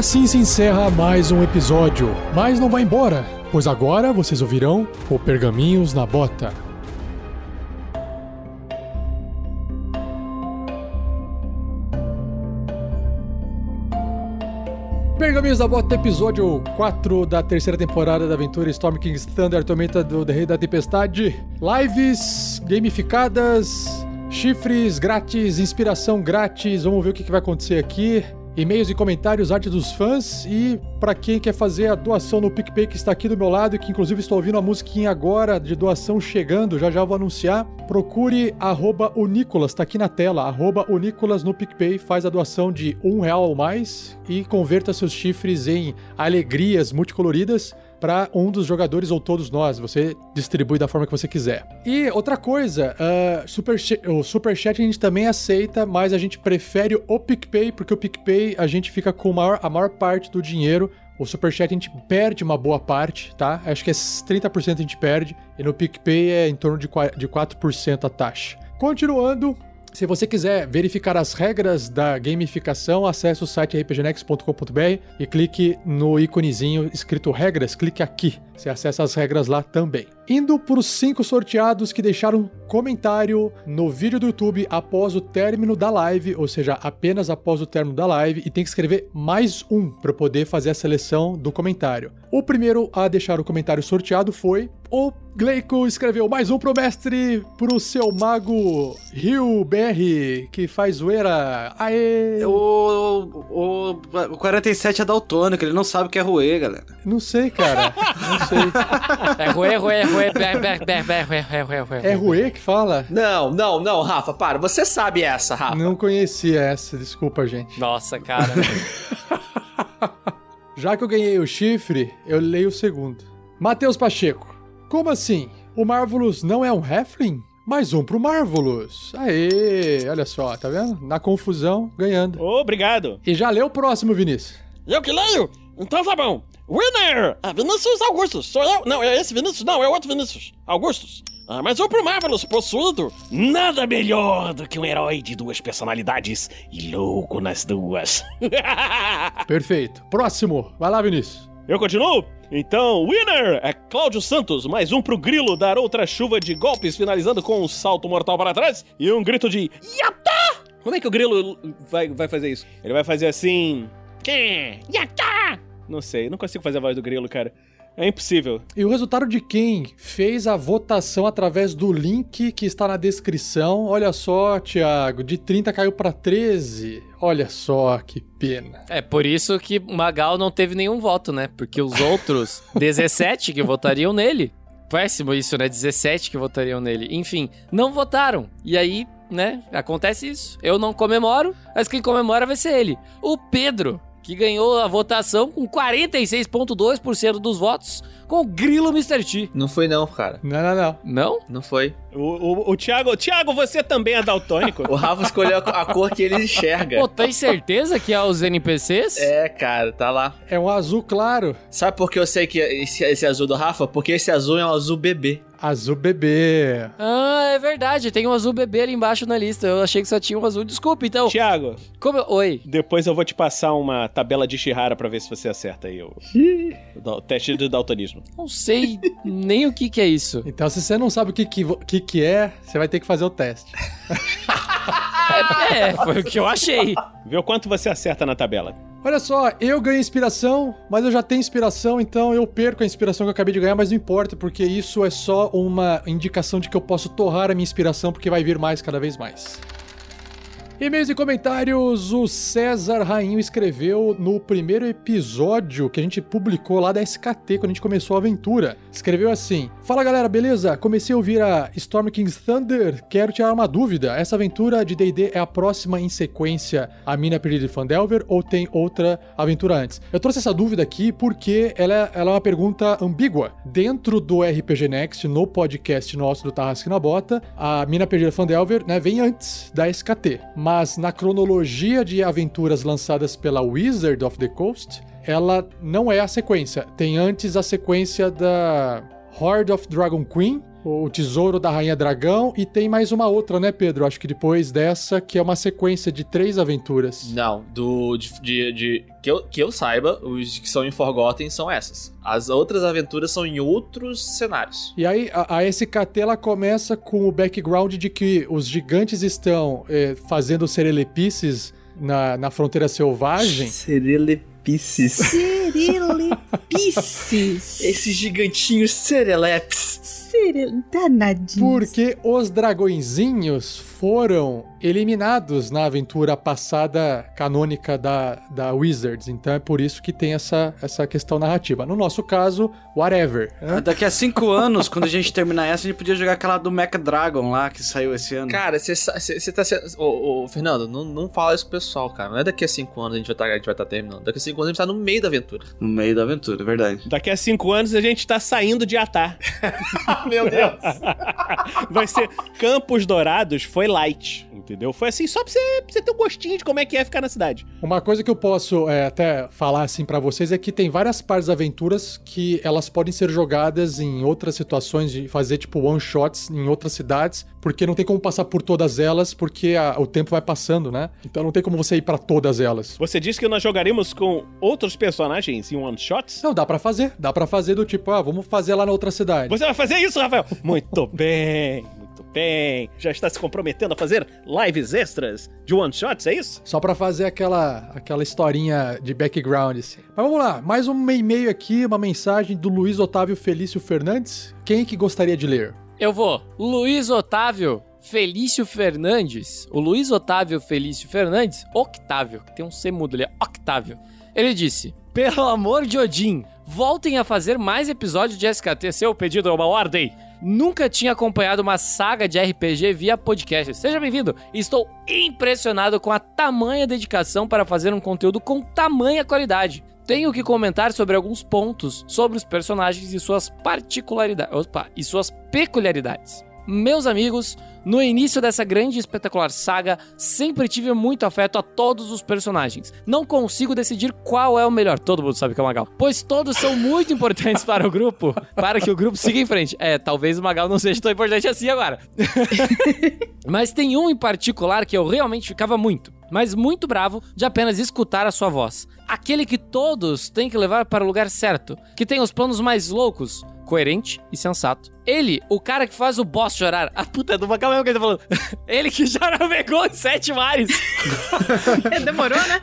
Assim se encerra mais um episódio. Mas não vai embora, pois agora vocês ouvirão o Pergaminhos na Bota. Pergaminhos da Bota, episódio 4 da terceira temporada da aventura Storm King's Thunder, Tormenta do Rei da Tempestade. Lives gamificadas, chifres grátis, inspiração grátis. Vamos ver o que vai acontecer aqui. E-mails e comentários, arte dos fãs e para quem quer fazer a doação no PicPay que está aqui do meu lado e que inclusive estou ouvindo a musiquinha agora de doação chegando, já já vou anunciar, procure arroba o Nicolas, tá aqui na tela, arroba o Nicolas no PicPay, faz a doação de um real ou mais e converta seus chifres em alegrias multicoloridas para um dos jogadores ou todos nós. Você distribui da forma que você quiser. E outra coisa, uh, super o Superchat a gente também aceita, mas a gente prefere o PicPay, porque o PicPay a gente fica com maior, a maior parte do dinheiro. O Superchat a gente perde uma boa parte, tá? Acho que é 30% a gente perde. E no PicPay é em torno de 4% a taxa. Continuando, se você quiser verificar as regras da gamificação, acesse o site rpgnex.com.br e clique no íconezinho escrito regras, clique aqui. Você acessa as regras lá também. Indo para os cinco sorteados que deixaram comentário no vídeo do YouTube após o término da live, ou seja, apenas após o término da live, e tem que escrever mais um para poder fazer a seleção do comentário. O primeiro a deixar o comentário sorteado foi o Gleico escreveu mais um pro mestre pro seu mago Rio BR, que faz zoeira. Aê! O, o, o 47 é daltônico, ele não sabe o que é ruê, galera. Não sei, cara. Não sei. É ruê, ruê, ruê, É Ruê que fala? Não, não, não, Rafa, para. Você sabe essa, Rafa. Não conhecia essa, desculpa, gente. Nossa, cara. Já que eu ganhei o chifre, eu leio o segundo. Matheus Pacheco. Como assim? O Marvelous não é um Halfling? Mais um pro Marvelous. Aê, olha só, tá vendo? Na confusão, ganhando. Obrigado. E já leu o próximo, Vinícius. Eu que leio? Então tá bom. Winner! É Vinícius Augustus. Sou eu. Não, é esse Vinícius? Não, é outro Vinícius. Augustus. Ah, mas o pro Marvelous, possuído. Nada melhor do que um herói de duas personalidades e louco nas duas. Perfeito. Próximo. Vai lá, Vinícius. Eu continuo? Então, winner é Cláudio Santos, mais um pro Grilo dar outra chuva de golpes, finalizando com um salto mortal para trás e um grito de Yata! Como é que o Grilo vai, vai fazer isso? Ele vai fazer assim. Yata! Não sei, não consigo fazer a voz do Grilo, cara. É impossível. E o resultado de quem fez a votação através do link que está na descrição. Olha só, Thiago, de 30 caiu para 13. Olha só que pena. É por isso que o Magal não teve nenhum voto, né? Porque os outros 17 que votariam nele. Péssimo isso, né? 17 que votariam nele. Enfim, não votaram. E aí, né? Acontece isso. Eu não comemoro, mas quem comemora vai ser ele. O Pedro, que ganhou a votação com 46,2% dos votos com o Grilo Mr. T. Não foi não, cara. Não, não, não. Não? Não foi. O, o, o Thiago. Thiago, você também é daltônico? O Rafa escolheu a, a cor que ele enxerga. Pô, tem certeza que é os NPCs? É, cara, tá lá. É um azul claro. Sabe por que eu sei que esse, esse azul do Rafa? Porque esse azul é um azul bebê. Azul bebê. Ah, é verdade. Tem um azul bebê ali embaixo na lista. Eu achei que só tinha um azul. Desculpa, então. Thiago, Como eu... Oi. depois eu vou te passar uma tabela de Shihara pra ver se você acerta aí o, o teste de daltonismo. Não sei nem o que que é isso. Então, se você não sabe o que, que, que, que é, você vai ter que fazer o teste. É, foi o que eu achei. Vê o quanto você acerta na tabela. Olha só, eu ganhei inspiração, mas eu já tenho inspiração, então eu perco a inspiração que eu acabei de ganhar, mas não importa, porque isso é só uma indicação de que eu posso torrar a minha inspiração, porque vai vir mais cada vez mais. E-mails e comentários, o César Rainho escreveu no primeiro episódio que a gente publicou lá da SKT, quando a gente começou a aventura. Escreveu assim: Fala galera, beleza? Comecei a ouvir a Storm King's Thunder, quero tirar uma dúvida. Essa aventura de DD é a próxima em sequência a Mina Perdida de Fandelver ou tem outra aventura antes? Eu trouxe essa dúvida aqui porque ela é, ela é uma pergunta ambígua. Dentro do RPG Next, no podcast nosso do Tarrasque na Bota, a Mina Perdida de Fandelver né, vem antes da SKT. Mas na cronologia de aventuras lançadas pela Wizard of the Coast, ela não é a sequência. Tem antes a sequência da Horde of Dragon Queen o Tesouro da Rainha Dragão e tem mais uma outra, né, Pedro? Acho que depois dessa, que é uma sequência de três aventuras. Não, do. De, de- de- que, eu, que eu saiba, os que são em Forgotten são essas. As outras aventuras são em outros cenários. E aí, a, a SKT ela começa com o background de que os gigantes estão eh, fazendo serelepices na, na fronteira selvagem. Serelepices. Serelepices. Esses gigantinhos serelepes. Serele... Danadinhos. Porque os dragõezinhos foram eliminados na aventura passada canônica da, da Wizards. Então é por isso que tem essa, essa questão narrativa. No nosso caso, whatever. né? Daqui a cinco anos, quando a gente terminar essa, a gente podia jogar aquela do Mecha Dragon lá, que saiu esse ano. Cara, você tá sendo. Ô, ô, Fernando, não, não fala isso pro pessoal, cara. Não é daqui a 5 anos a gente vai tá, a gente vai estar terminando. Daqui a 5 anos a gente tá no meio da aventura. No meio da aventura, é verdade. Daqui a cinco anos a gente tá saindo de Atar. Meu Deus! Vai ser Campos Dourados foi light, entendeu? Foi assim só pra você, pra você ter um gostinho de como é que é ficar na cidade. Uma coisa que eu posso é, até falar assim pra vocês é que tem várias partes das aventuras que elas podem ser jogadas em outras situações, de fazer tipo one shots em outras cidades, porque não tem como passar por todas elas, porque a- o tempo vai passando, né? Então não tem como você ir pra todas elas. Você disse que nós jogaríamos com outros personagens em one shots? Não, dá pra fazer. Dá pra fazer do tipo, ah, vamos fazer lá na outra cidade. Você vai fazer isso, Rafael? Muito bem, bem. Já está se comprometendo a fazer lives extras de one shots, é isso? Só pra fazer aquela, aquela historinha de background, assim. Mas vamos lá, mais um e-mail aqui, uma mensagem do Luiz Otávio Felício Fernandes. Quem que gostaria de ler? Eu vou. Luiz Otávio Felício Fernandes. O Luiz Otávio Felício Fernandes, Octávio, que tem um C mudo ali, é Octávio. Ele disse: Pelo amor de Odin, voltem a fazer mais episódios de SKT. Seu pedido é uma ordem. Nunca tinha acompanhado uma saga de RPG via podcast. Seja bem-vindo. Estou impressionado com a tamanha dedicação para fazer um conteúdo com tamanha qualidade. Tenho que comentar sobre alguns pontos sobre os personagens e suas particularidades. Opa, e suas peculiaridades. Meus amigos, no início dessa grande e espetacular saga, sempre tive muito afeto a todos os personagens. Não consigo decidir qual é o melhor, todo mundo sabe que é o Magal, pois todos são muito importantes para o grupo, para que o grupo siga em frente. É, talvez o Magal não seja tão importante assim agora. Mas tem um em particular que eu realmente ficava muito, mas muito bravo de apenas escutar a sua voz. Aquele que todos têm que levar para o lugar certo, que tem os planos mais loucos, coerente e sensato. Ele, o cara que faz o boss chorar. A puta do Magal mesmo que ele tá falando. Ele que já navegou em sete mares. Demorou, né?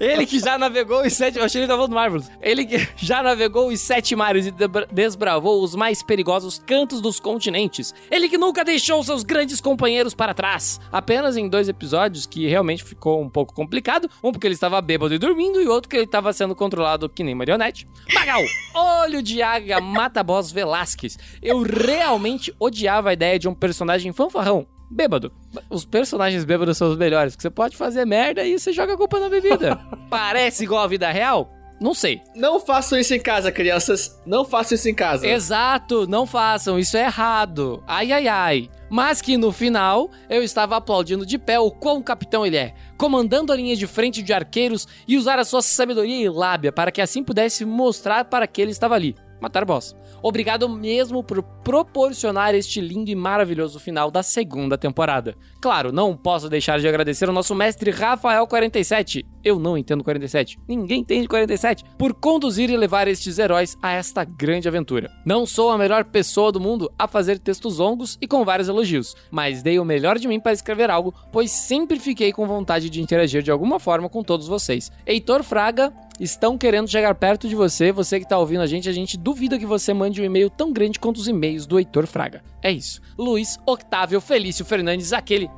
Ele que já navegou os sete. Eu achei que ele tava falando do Marvelous. Ele que já navegou os sete mares e desbravou os mais perigosos cantos dos continentes. Ele que nunca deixou seus grandes companheiros para trás. Apenas em dois episódios que realmente ficou um pouco complicado. Um porque ele estava bêbado e dormindo, e outro que ele estava sendo controlado que nem marionete. Magal, olho de águia, mata boss Velasquez. Eu realmente odiava a ideia de um personagem fanfarrão. Bêbado. Os personagens bêbados são os melhores, porque você pode fazer merda e você joga a culpa na bebida. Parece igual a vida real? Não sei. Não façam isso em casa, crianças. Não façam isso em casa. Exato, não façam, isso é errado. Ai, ai, ai. Mas que no final eu estava aplaudindo de pé o quão capitão ele é, comandando a linha de frente de arqueiros e usar a sua sabedoria e lábia para que assim pudesse mostrar para que ele estava ali. Matar boss. Obrigado mesmo por proporcionar este lindo e maravilhoso final da segunda temporada. Claro, não posso deixar de agradecer ao nosso mestre Rafael47. Eu não entendo 47. Ninguém entende 47. Por conduzir e levar estes heróis a esta grande aventura. Não sou a melhor pessoa do mundo a fazer textos longos e com vários elogios, mas dei o melhor de mim para escrever algo, pois sempre fiquei com vontade de interagir de alguma forma com todos vocês. Heitor Fraga, estão querendo chegar perto de você, você que tá ouvindo a gente, a gente duvida que você mande um e-mail tão grande quanto os e-mails do Heitor Fraga. É isso. Luiz Octávio Felício Fernandes, aquele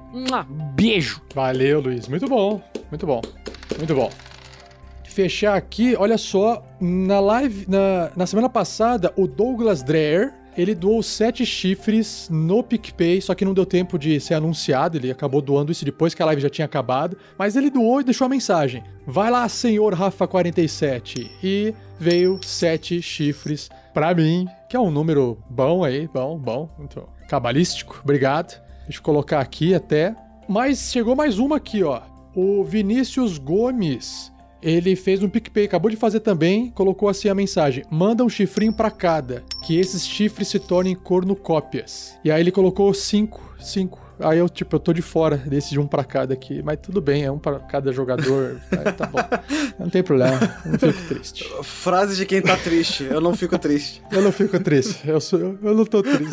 beijo. Valeu, Luiz. Muito bom. Muito bom. Muito bom. Fechar aqui, olha só, na live, na, na semana passada, o Douglas Dreher, ele doou sete chifres no PicPay, só que não deu tempo de ser anunciado, ele acabou doando isso depois que a live já tinha acabado, mas ele doou e deixou a mensagem. Vai lá, senhor Rafa47. E veio sete chifres pra mim, que é um número bom aí, bom, bom, muito cabalístico, obrigado. Deixa eu colocar aqui até. Mas chegou mais uma aqui, ó. O Vinícius Gomes, ele fez um PicPay, acabou de fazer também, colocou assim a mensagem: manda um chifrinho pra cada, que esses chifres se tornem cornucópias. E aí ele colocou cinco, cinco. Aí eu, tipo, eu tô de fora desse de um pra cada aqui. Mas tudo bem, é um pra cada jogador. Aí tá bom. Não tem problema, não fico triste. Frase de quem tá triste. Eu não fico triste. Eu não fico triste. Eu, sou, eu, eu não tô triste.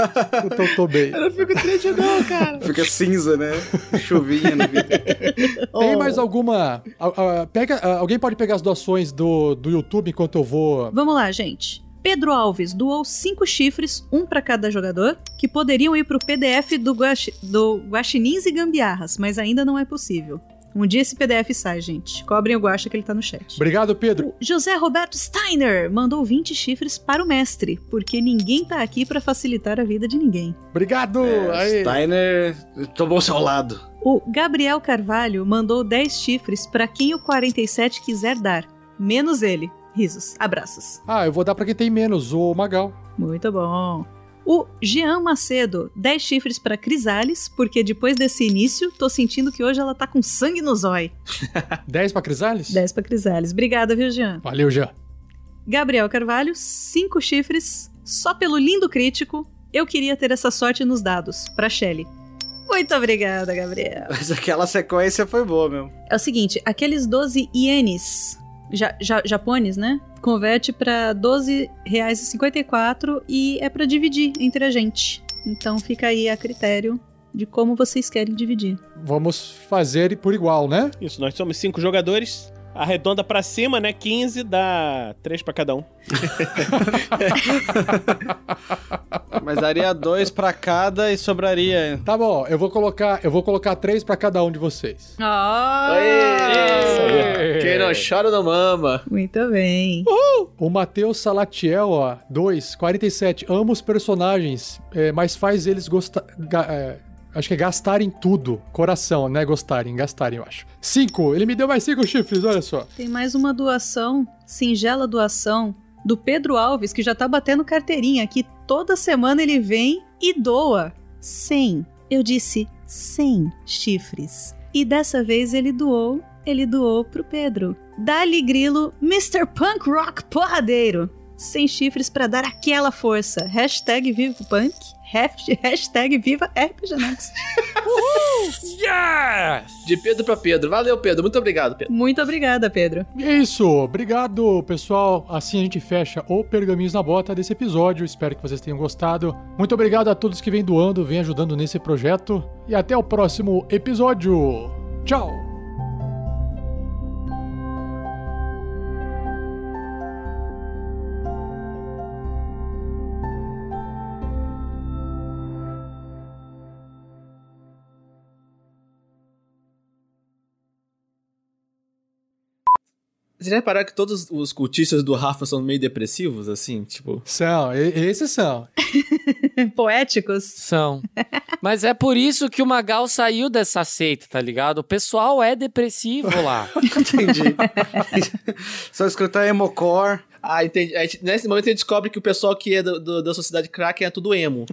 Eu tô, tô bem. Eu não fico triste, não, cara. Fica cinza, né? Chuvinha no vídeo. Tem mais alguma. a- a- pega, a- alguém pode pegar as doações do, do YouTube enquanto eu vou. Vamos lá, gente. Pedro Alves doou cinco chifres, um pra cada jogador, que poderiam ir pro PDF do, guaxi, do Guaxinins e Gambiarras, mas ainda não é possível. Um dia esse PDF sai, gente. Cobrem o guaxa que ele tá no chat. Obrigado, Pedro. José Roberto Steiner mandou 20 chifres para o mestre, porque ninguém tá aqui pra facilitar a vida de ninguém. Obrigado! É. Steiner tomou seu lado. O Gabriel Carvalho mandou 10 chifres pra quem o 47 quiser dar, menos ele. Risos. Abraços. Ah, eu vou dar pra quem tem menos, o Magal. Muito bom. O Jean Macedo, 10 chifres pra Crisales, porque depois desse início, tô sentindo que hoje ela tá com sangue no zói. 10 pra Crisales? 10 pra Crisales. Obrigada, viu, Jean? Valeu, Jean. Gabriel Carvalho, 5 chifres, só pelo lindo crítico. Eu queria ter essa sorte nos dados, pra Shelly. Muito obrigada, Gabriel. Mas aquela sequência foi boa mesmo. É o seguinte, aqueles 12 ienes ja, ja, japones, né? Converte pra R$ 12,54 e é pra dividir entre a gente. Então fica aí a critério de como vocês querem dividir. Vamos fazer por igual, né? Isso, nós somos cinco jogadores. Arredonda pra cima, né? 15 dá 3 pra cada um. Mas daria dois pra cada e sobraria. Tá bom, eu vou colocar, eu vou colocar três pra cada um de vocês. Ah! Quem não chora não mama. Muito bem. O Matheus Salatiel, ó, 2, 47. Amo os personagens, é, mas faz eles gostar. Acho que é gastarem tudo. Coração, né? Gostarem, gastarem, eu acho. 5. Ele me deu mais 5 chifres, olha só. Tem mais uma doação, singela doação, do Pedro Alves, que já tá batendo carteirinha aqui. Toda semana ele vem e doa 100. Eu disse 100 chifres. E dessa vez ele doou, ele doou pro Pedro. Dali Grilo, Mr. Punk Rock Porradeiro. 100 chifres pra dar aquela força. Hashtag Viva o Punk. Hasht- Hashtag Viva RPG Next. Yes! De Pedro pra Pedro. Valeu, Pedro. Muito obrigado, Pedro. Muito obrigada, Pedro. E é isso. Obrigado, pessoal. Assim a gente fecha o Pergaminhos na Bota desse episódio. Espero que vocês tenham gostado. Muito obrigado a todos que vêm doando, vêm ajudando nesse projeto. E até o próximo episódio. Tchau! Vocês já repararam que todos os cultistas do Rafa são meio depressivos, assim? Tipo. São, esses são. Poéticos. São. Mas é por isso que o Magal saiu dessa seita, tá ligado? O pessoal é depressivo lá. Entendi. Só escutar Emocore. Ah, entendi. Gente- nesse momento a gente descobre que o pessoal que é do- do- da sociedade Kraken é tudo emo.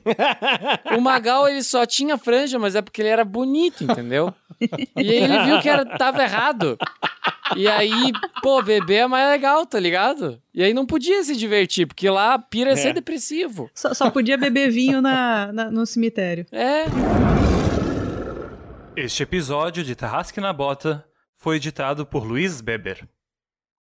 O Magal, ele só tinha franja, mas é porque ele era bonito, entendeu? E aí ele viu que era, tava errado. E aí, pô, beber é mais legal, tá ligado? E aí não podia se divertir, porque lá a pira é, ser depressivo. Só, só podia beber vinho na, na- no cemitério. É. Este episódio de Tarrasque na Bota foi editado por Luiz Beber.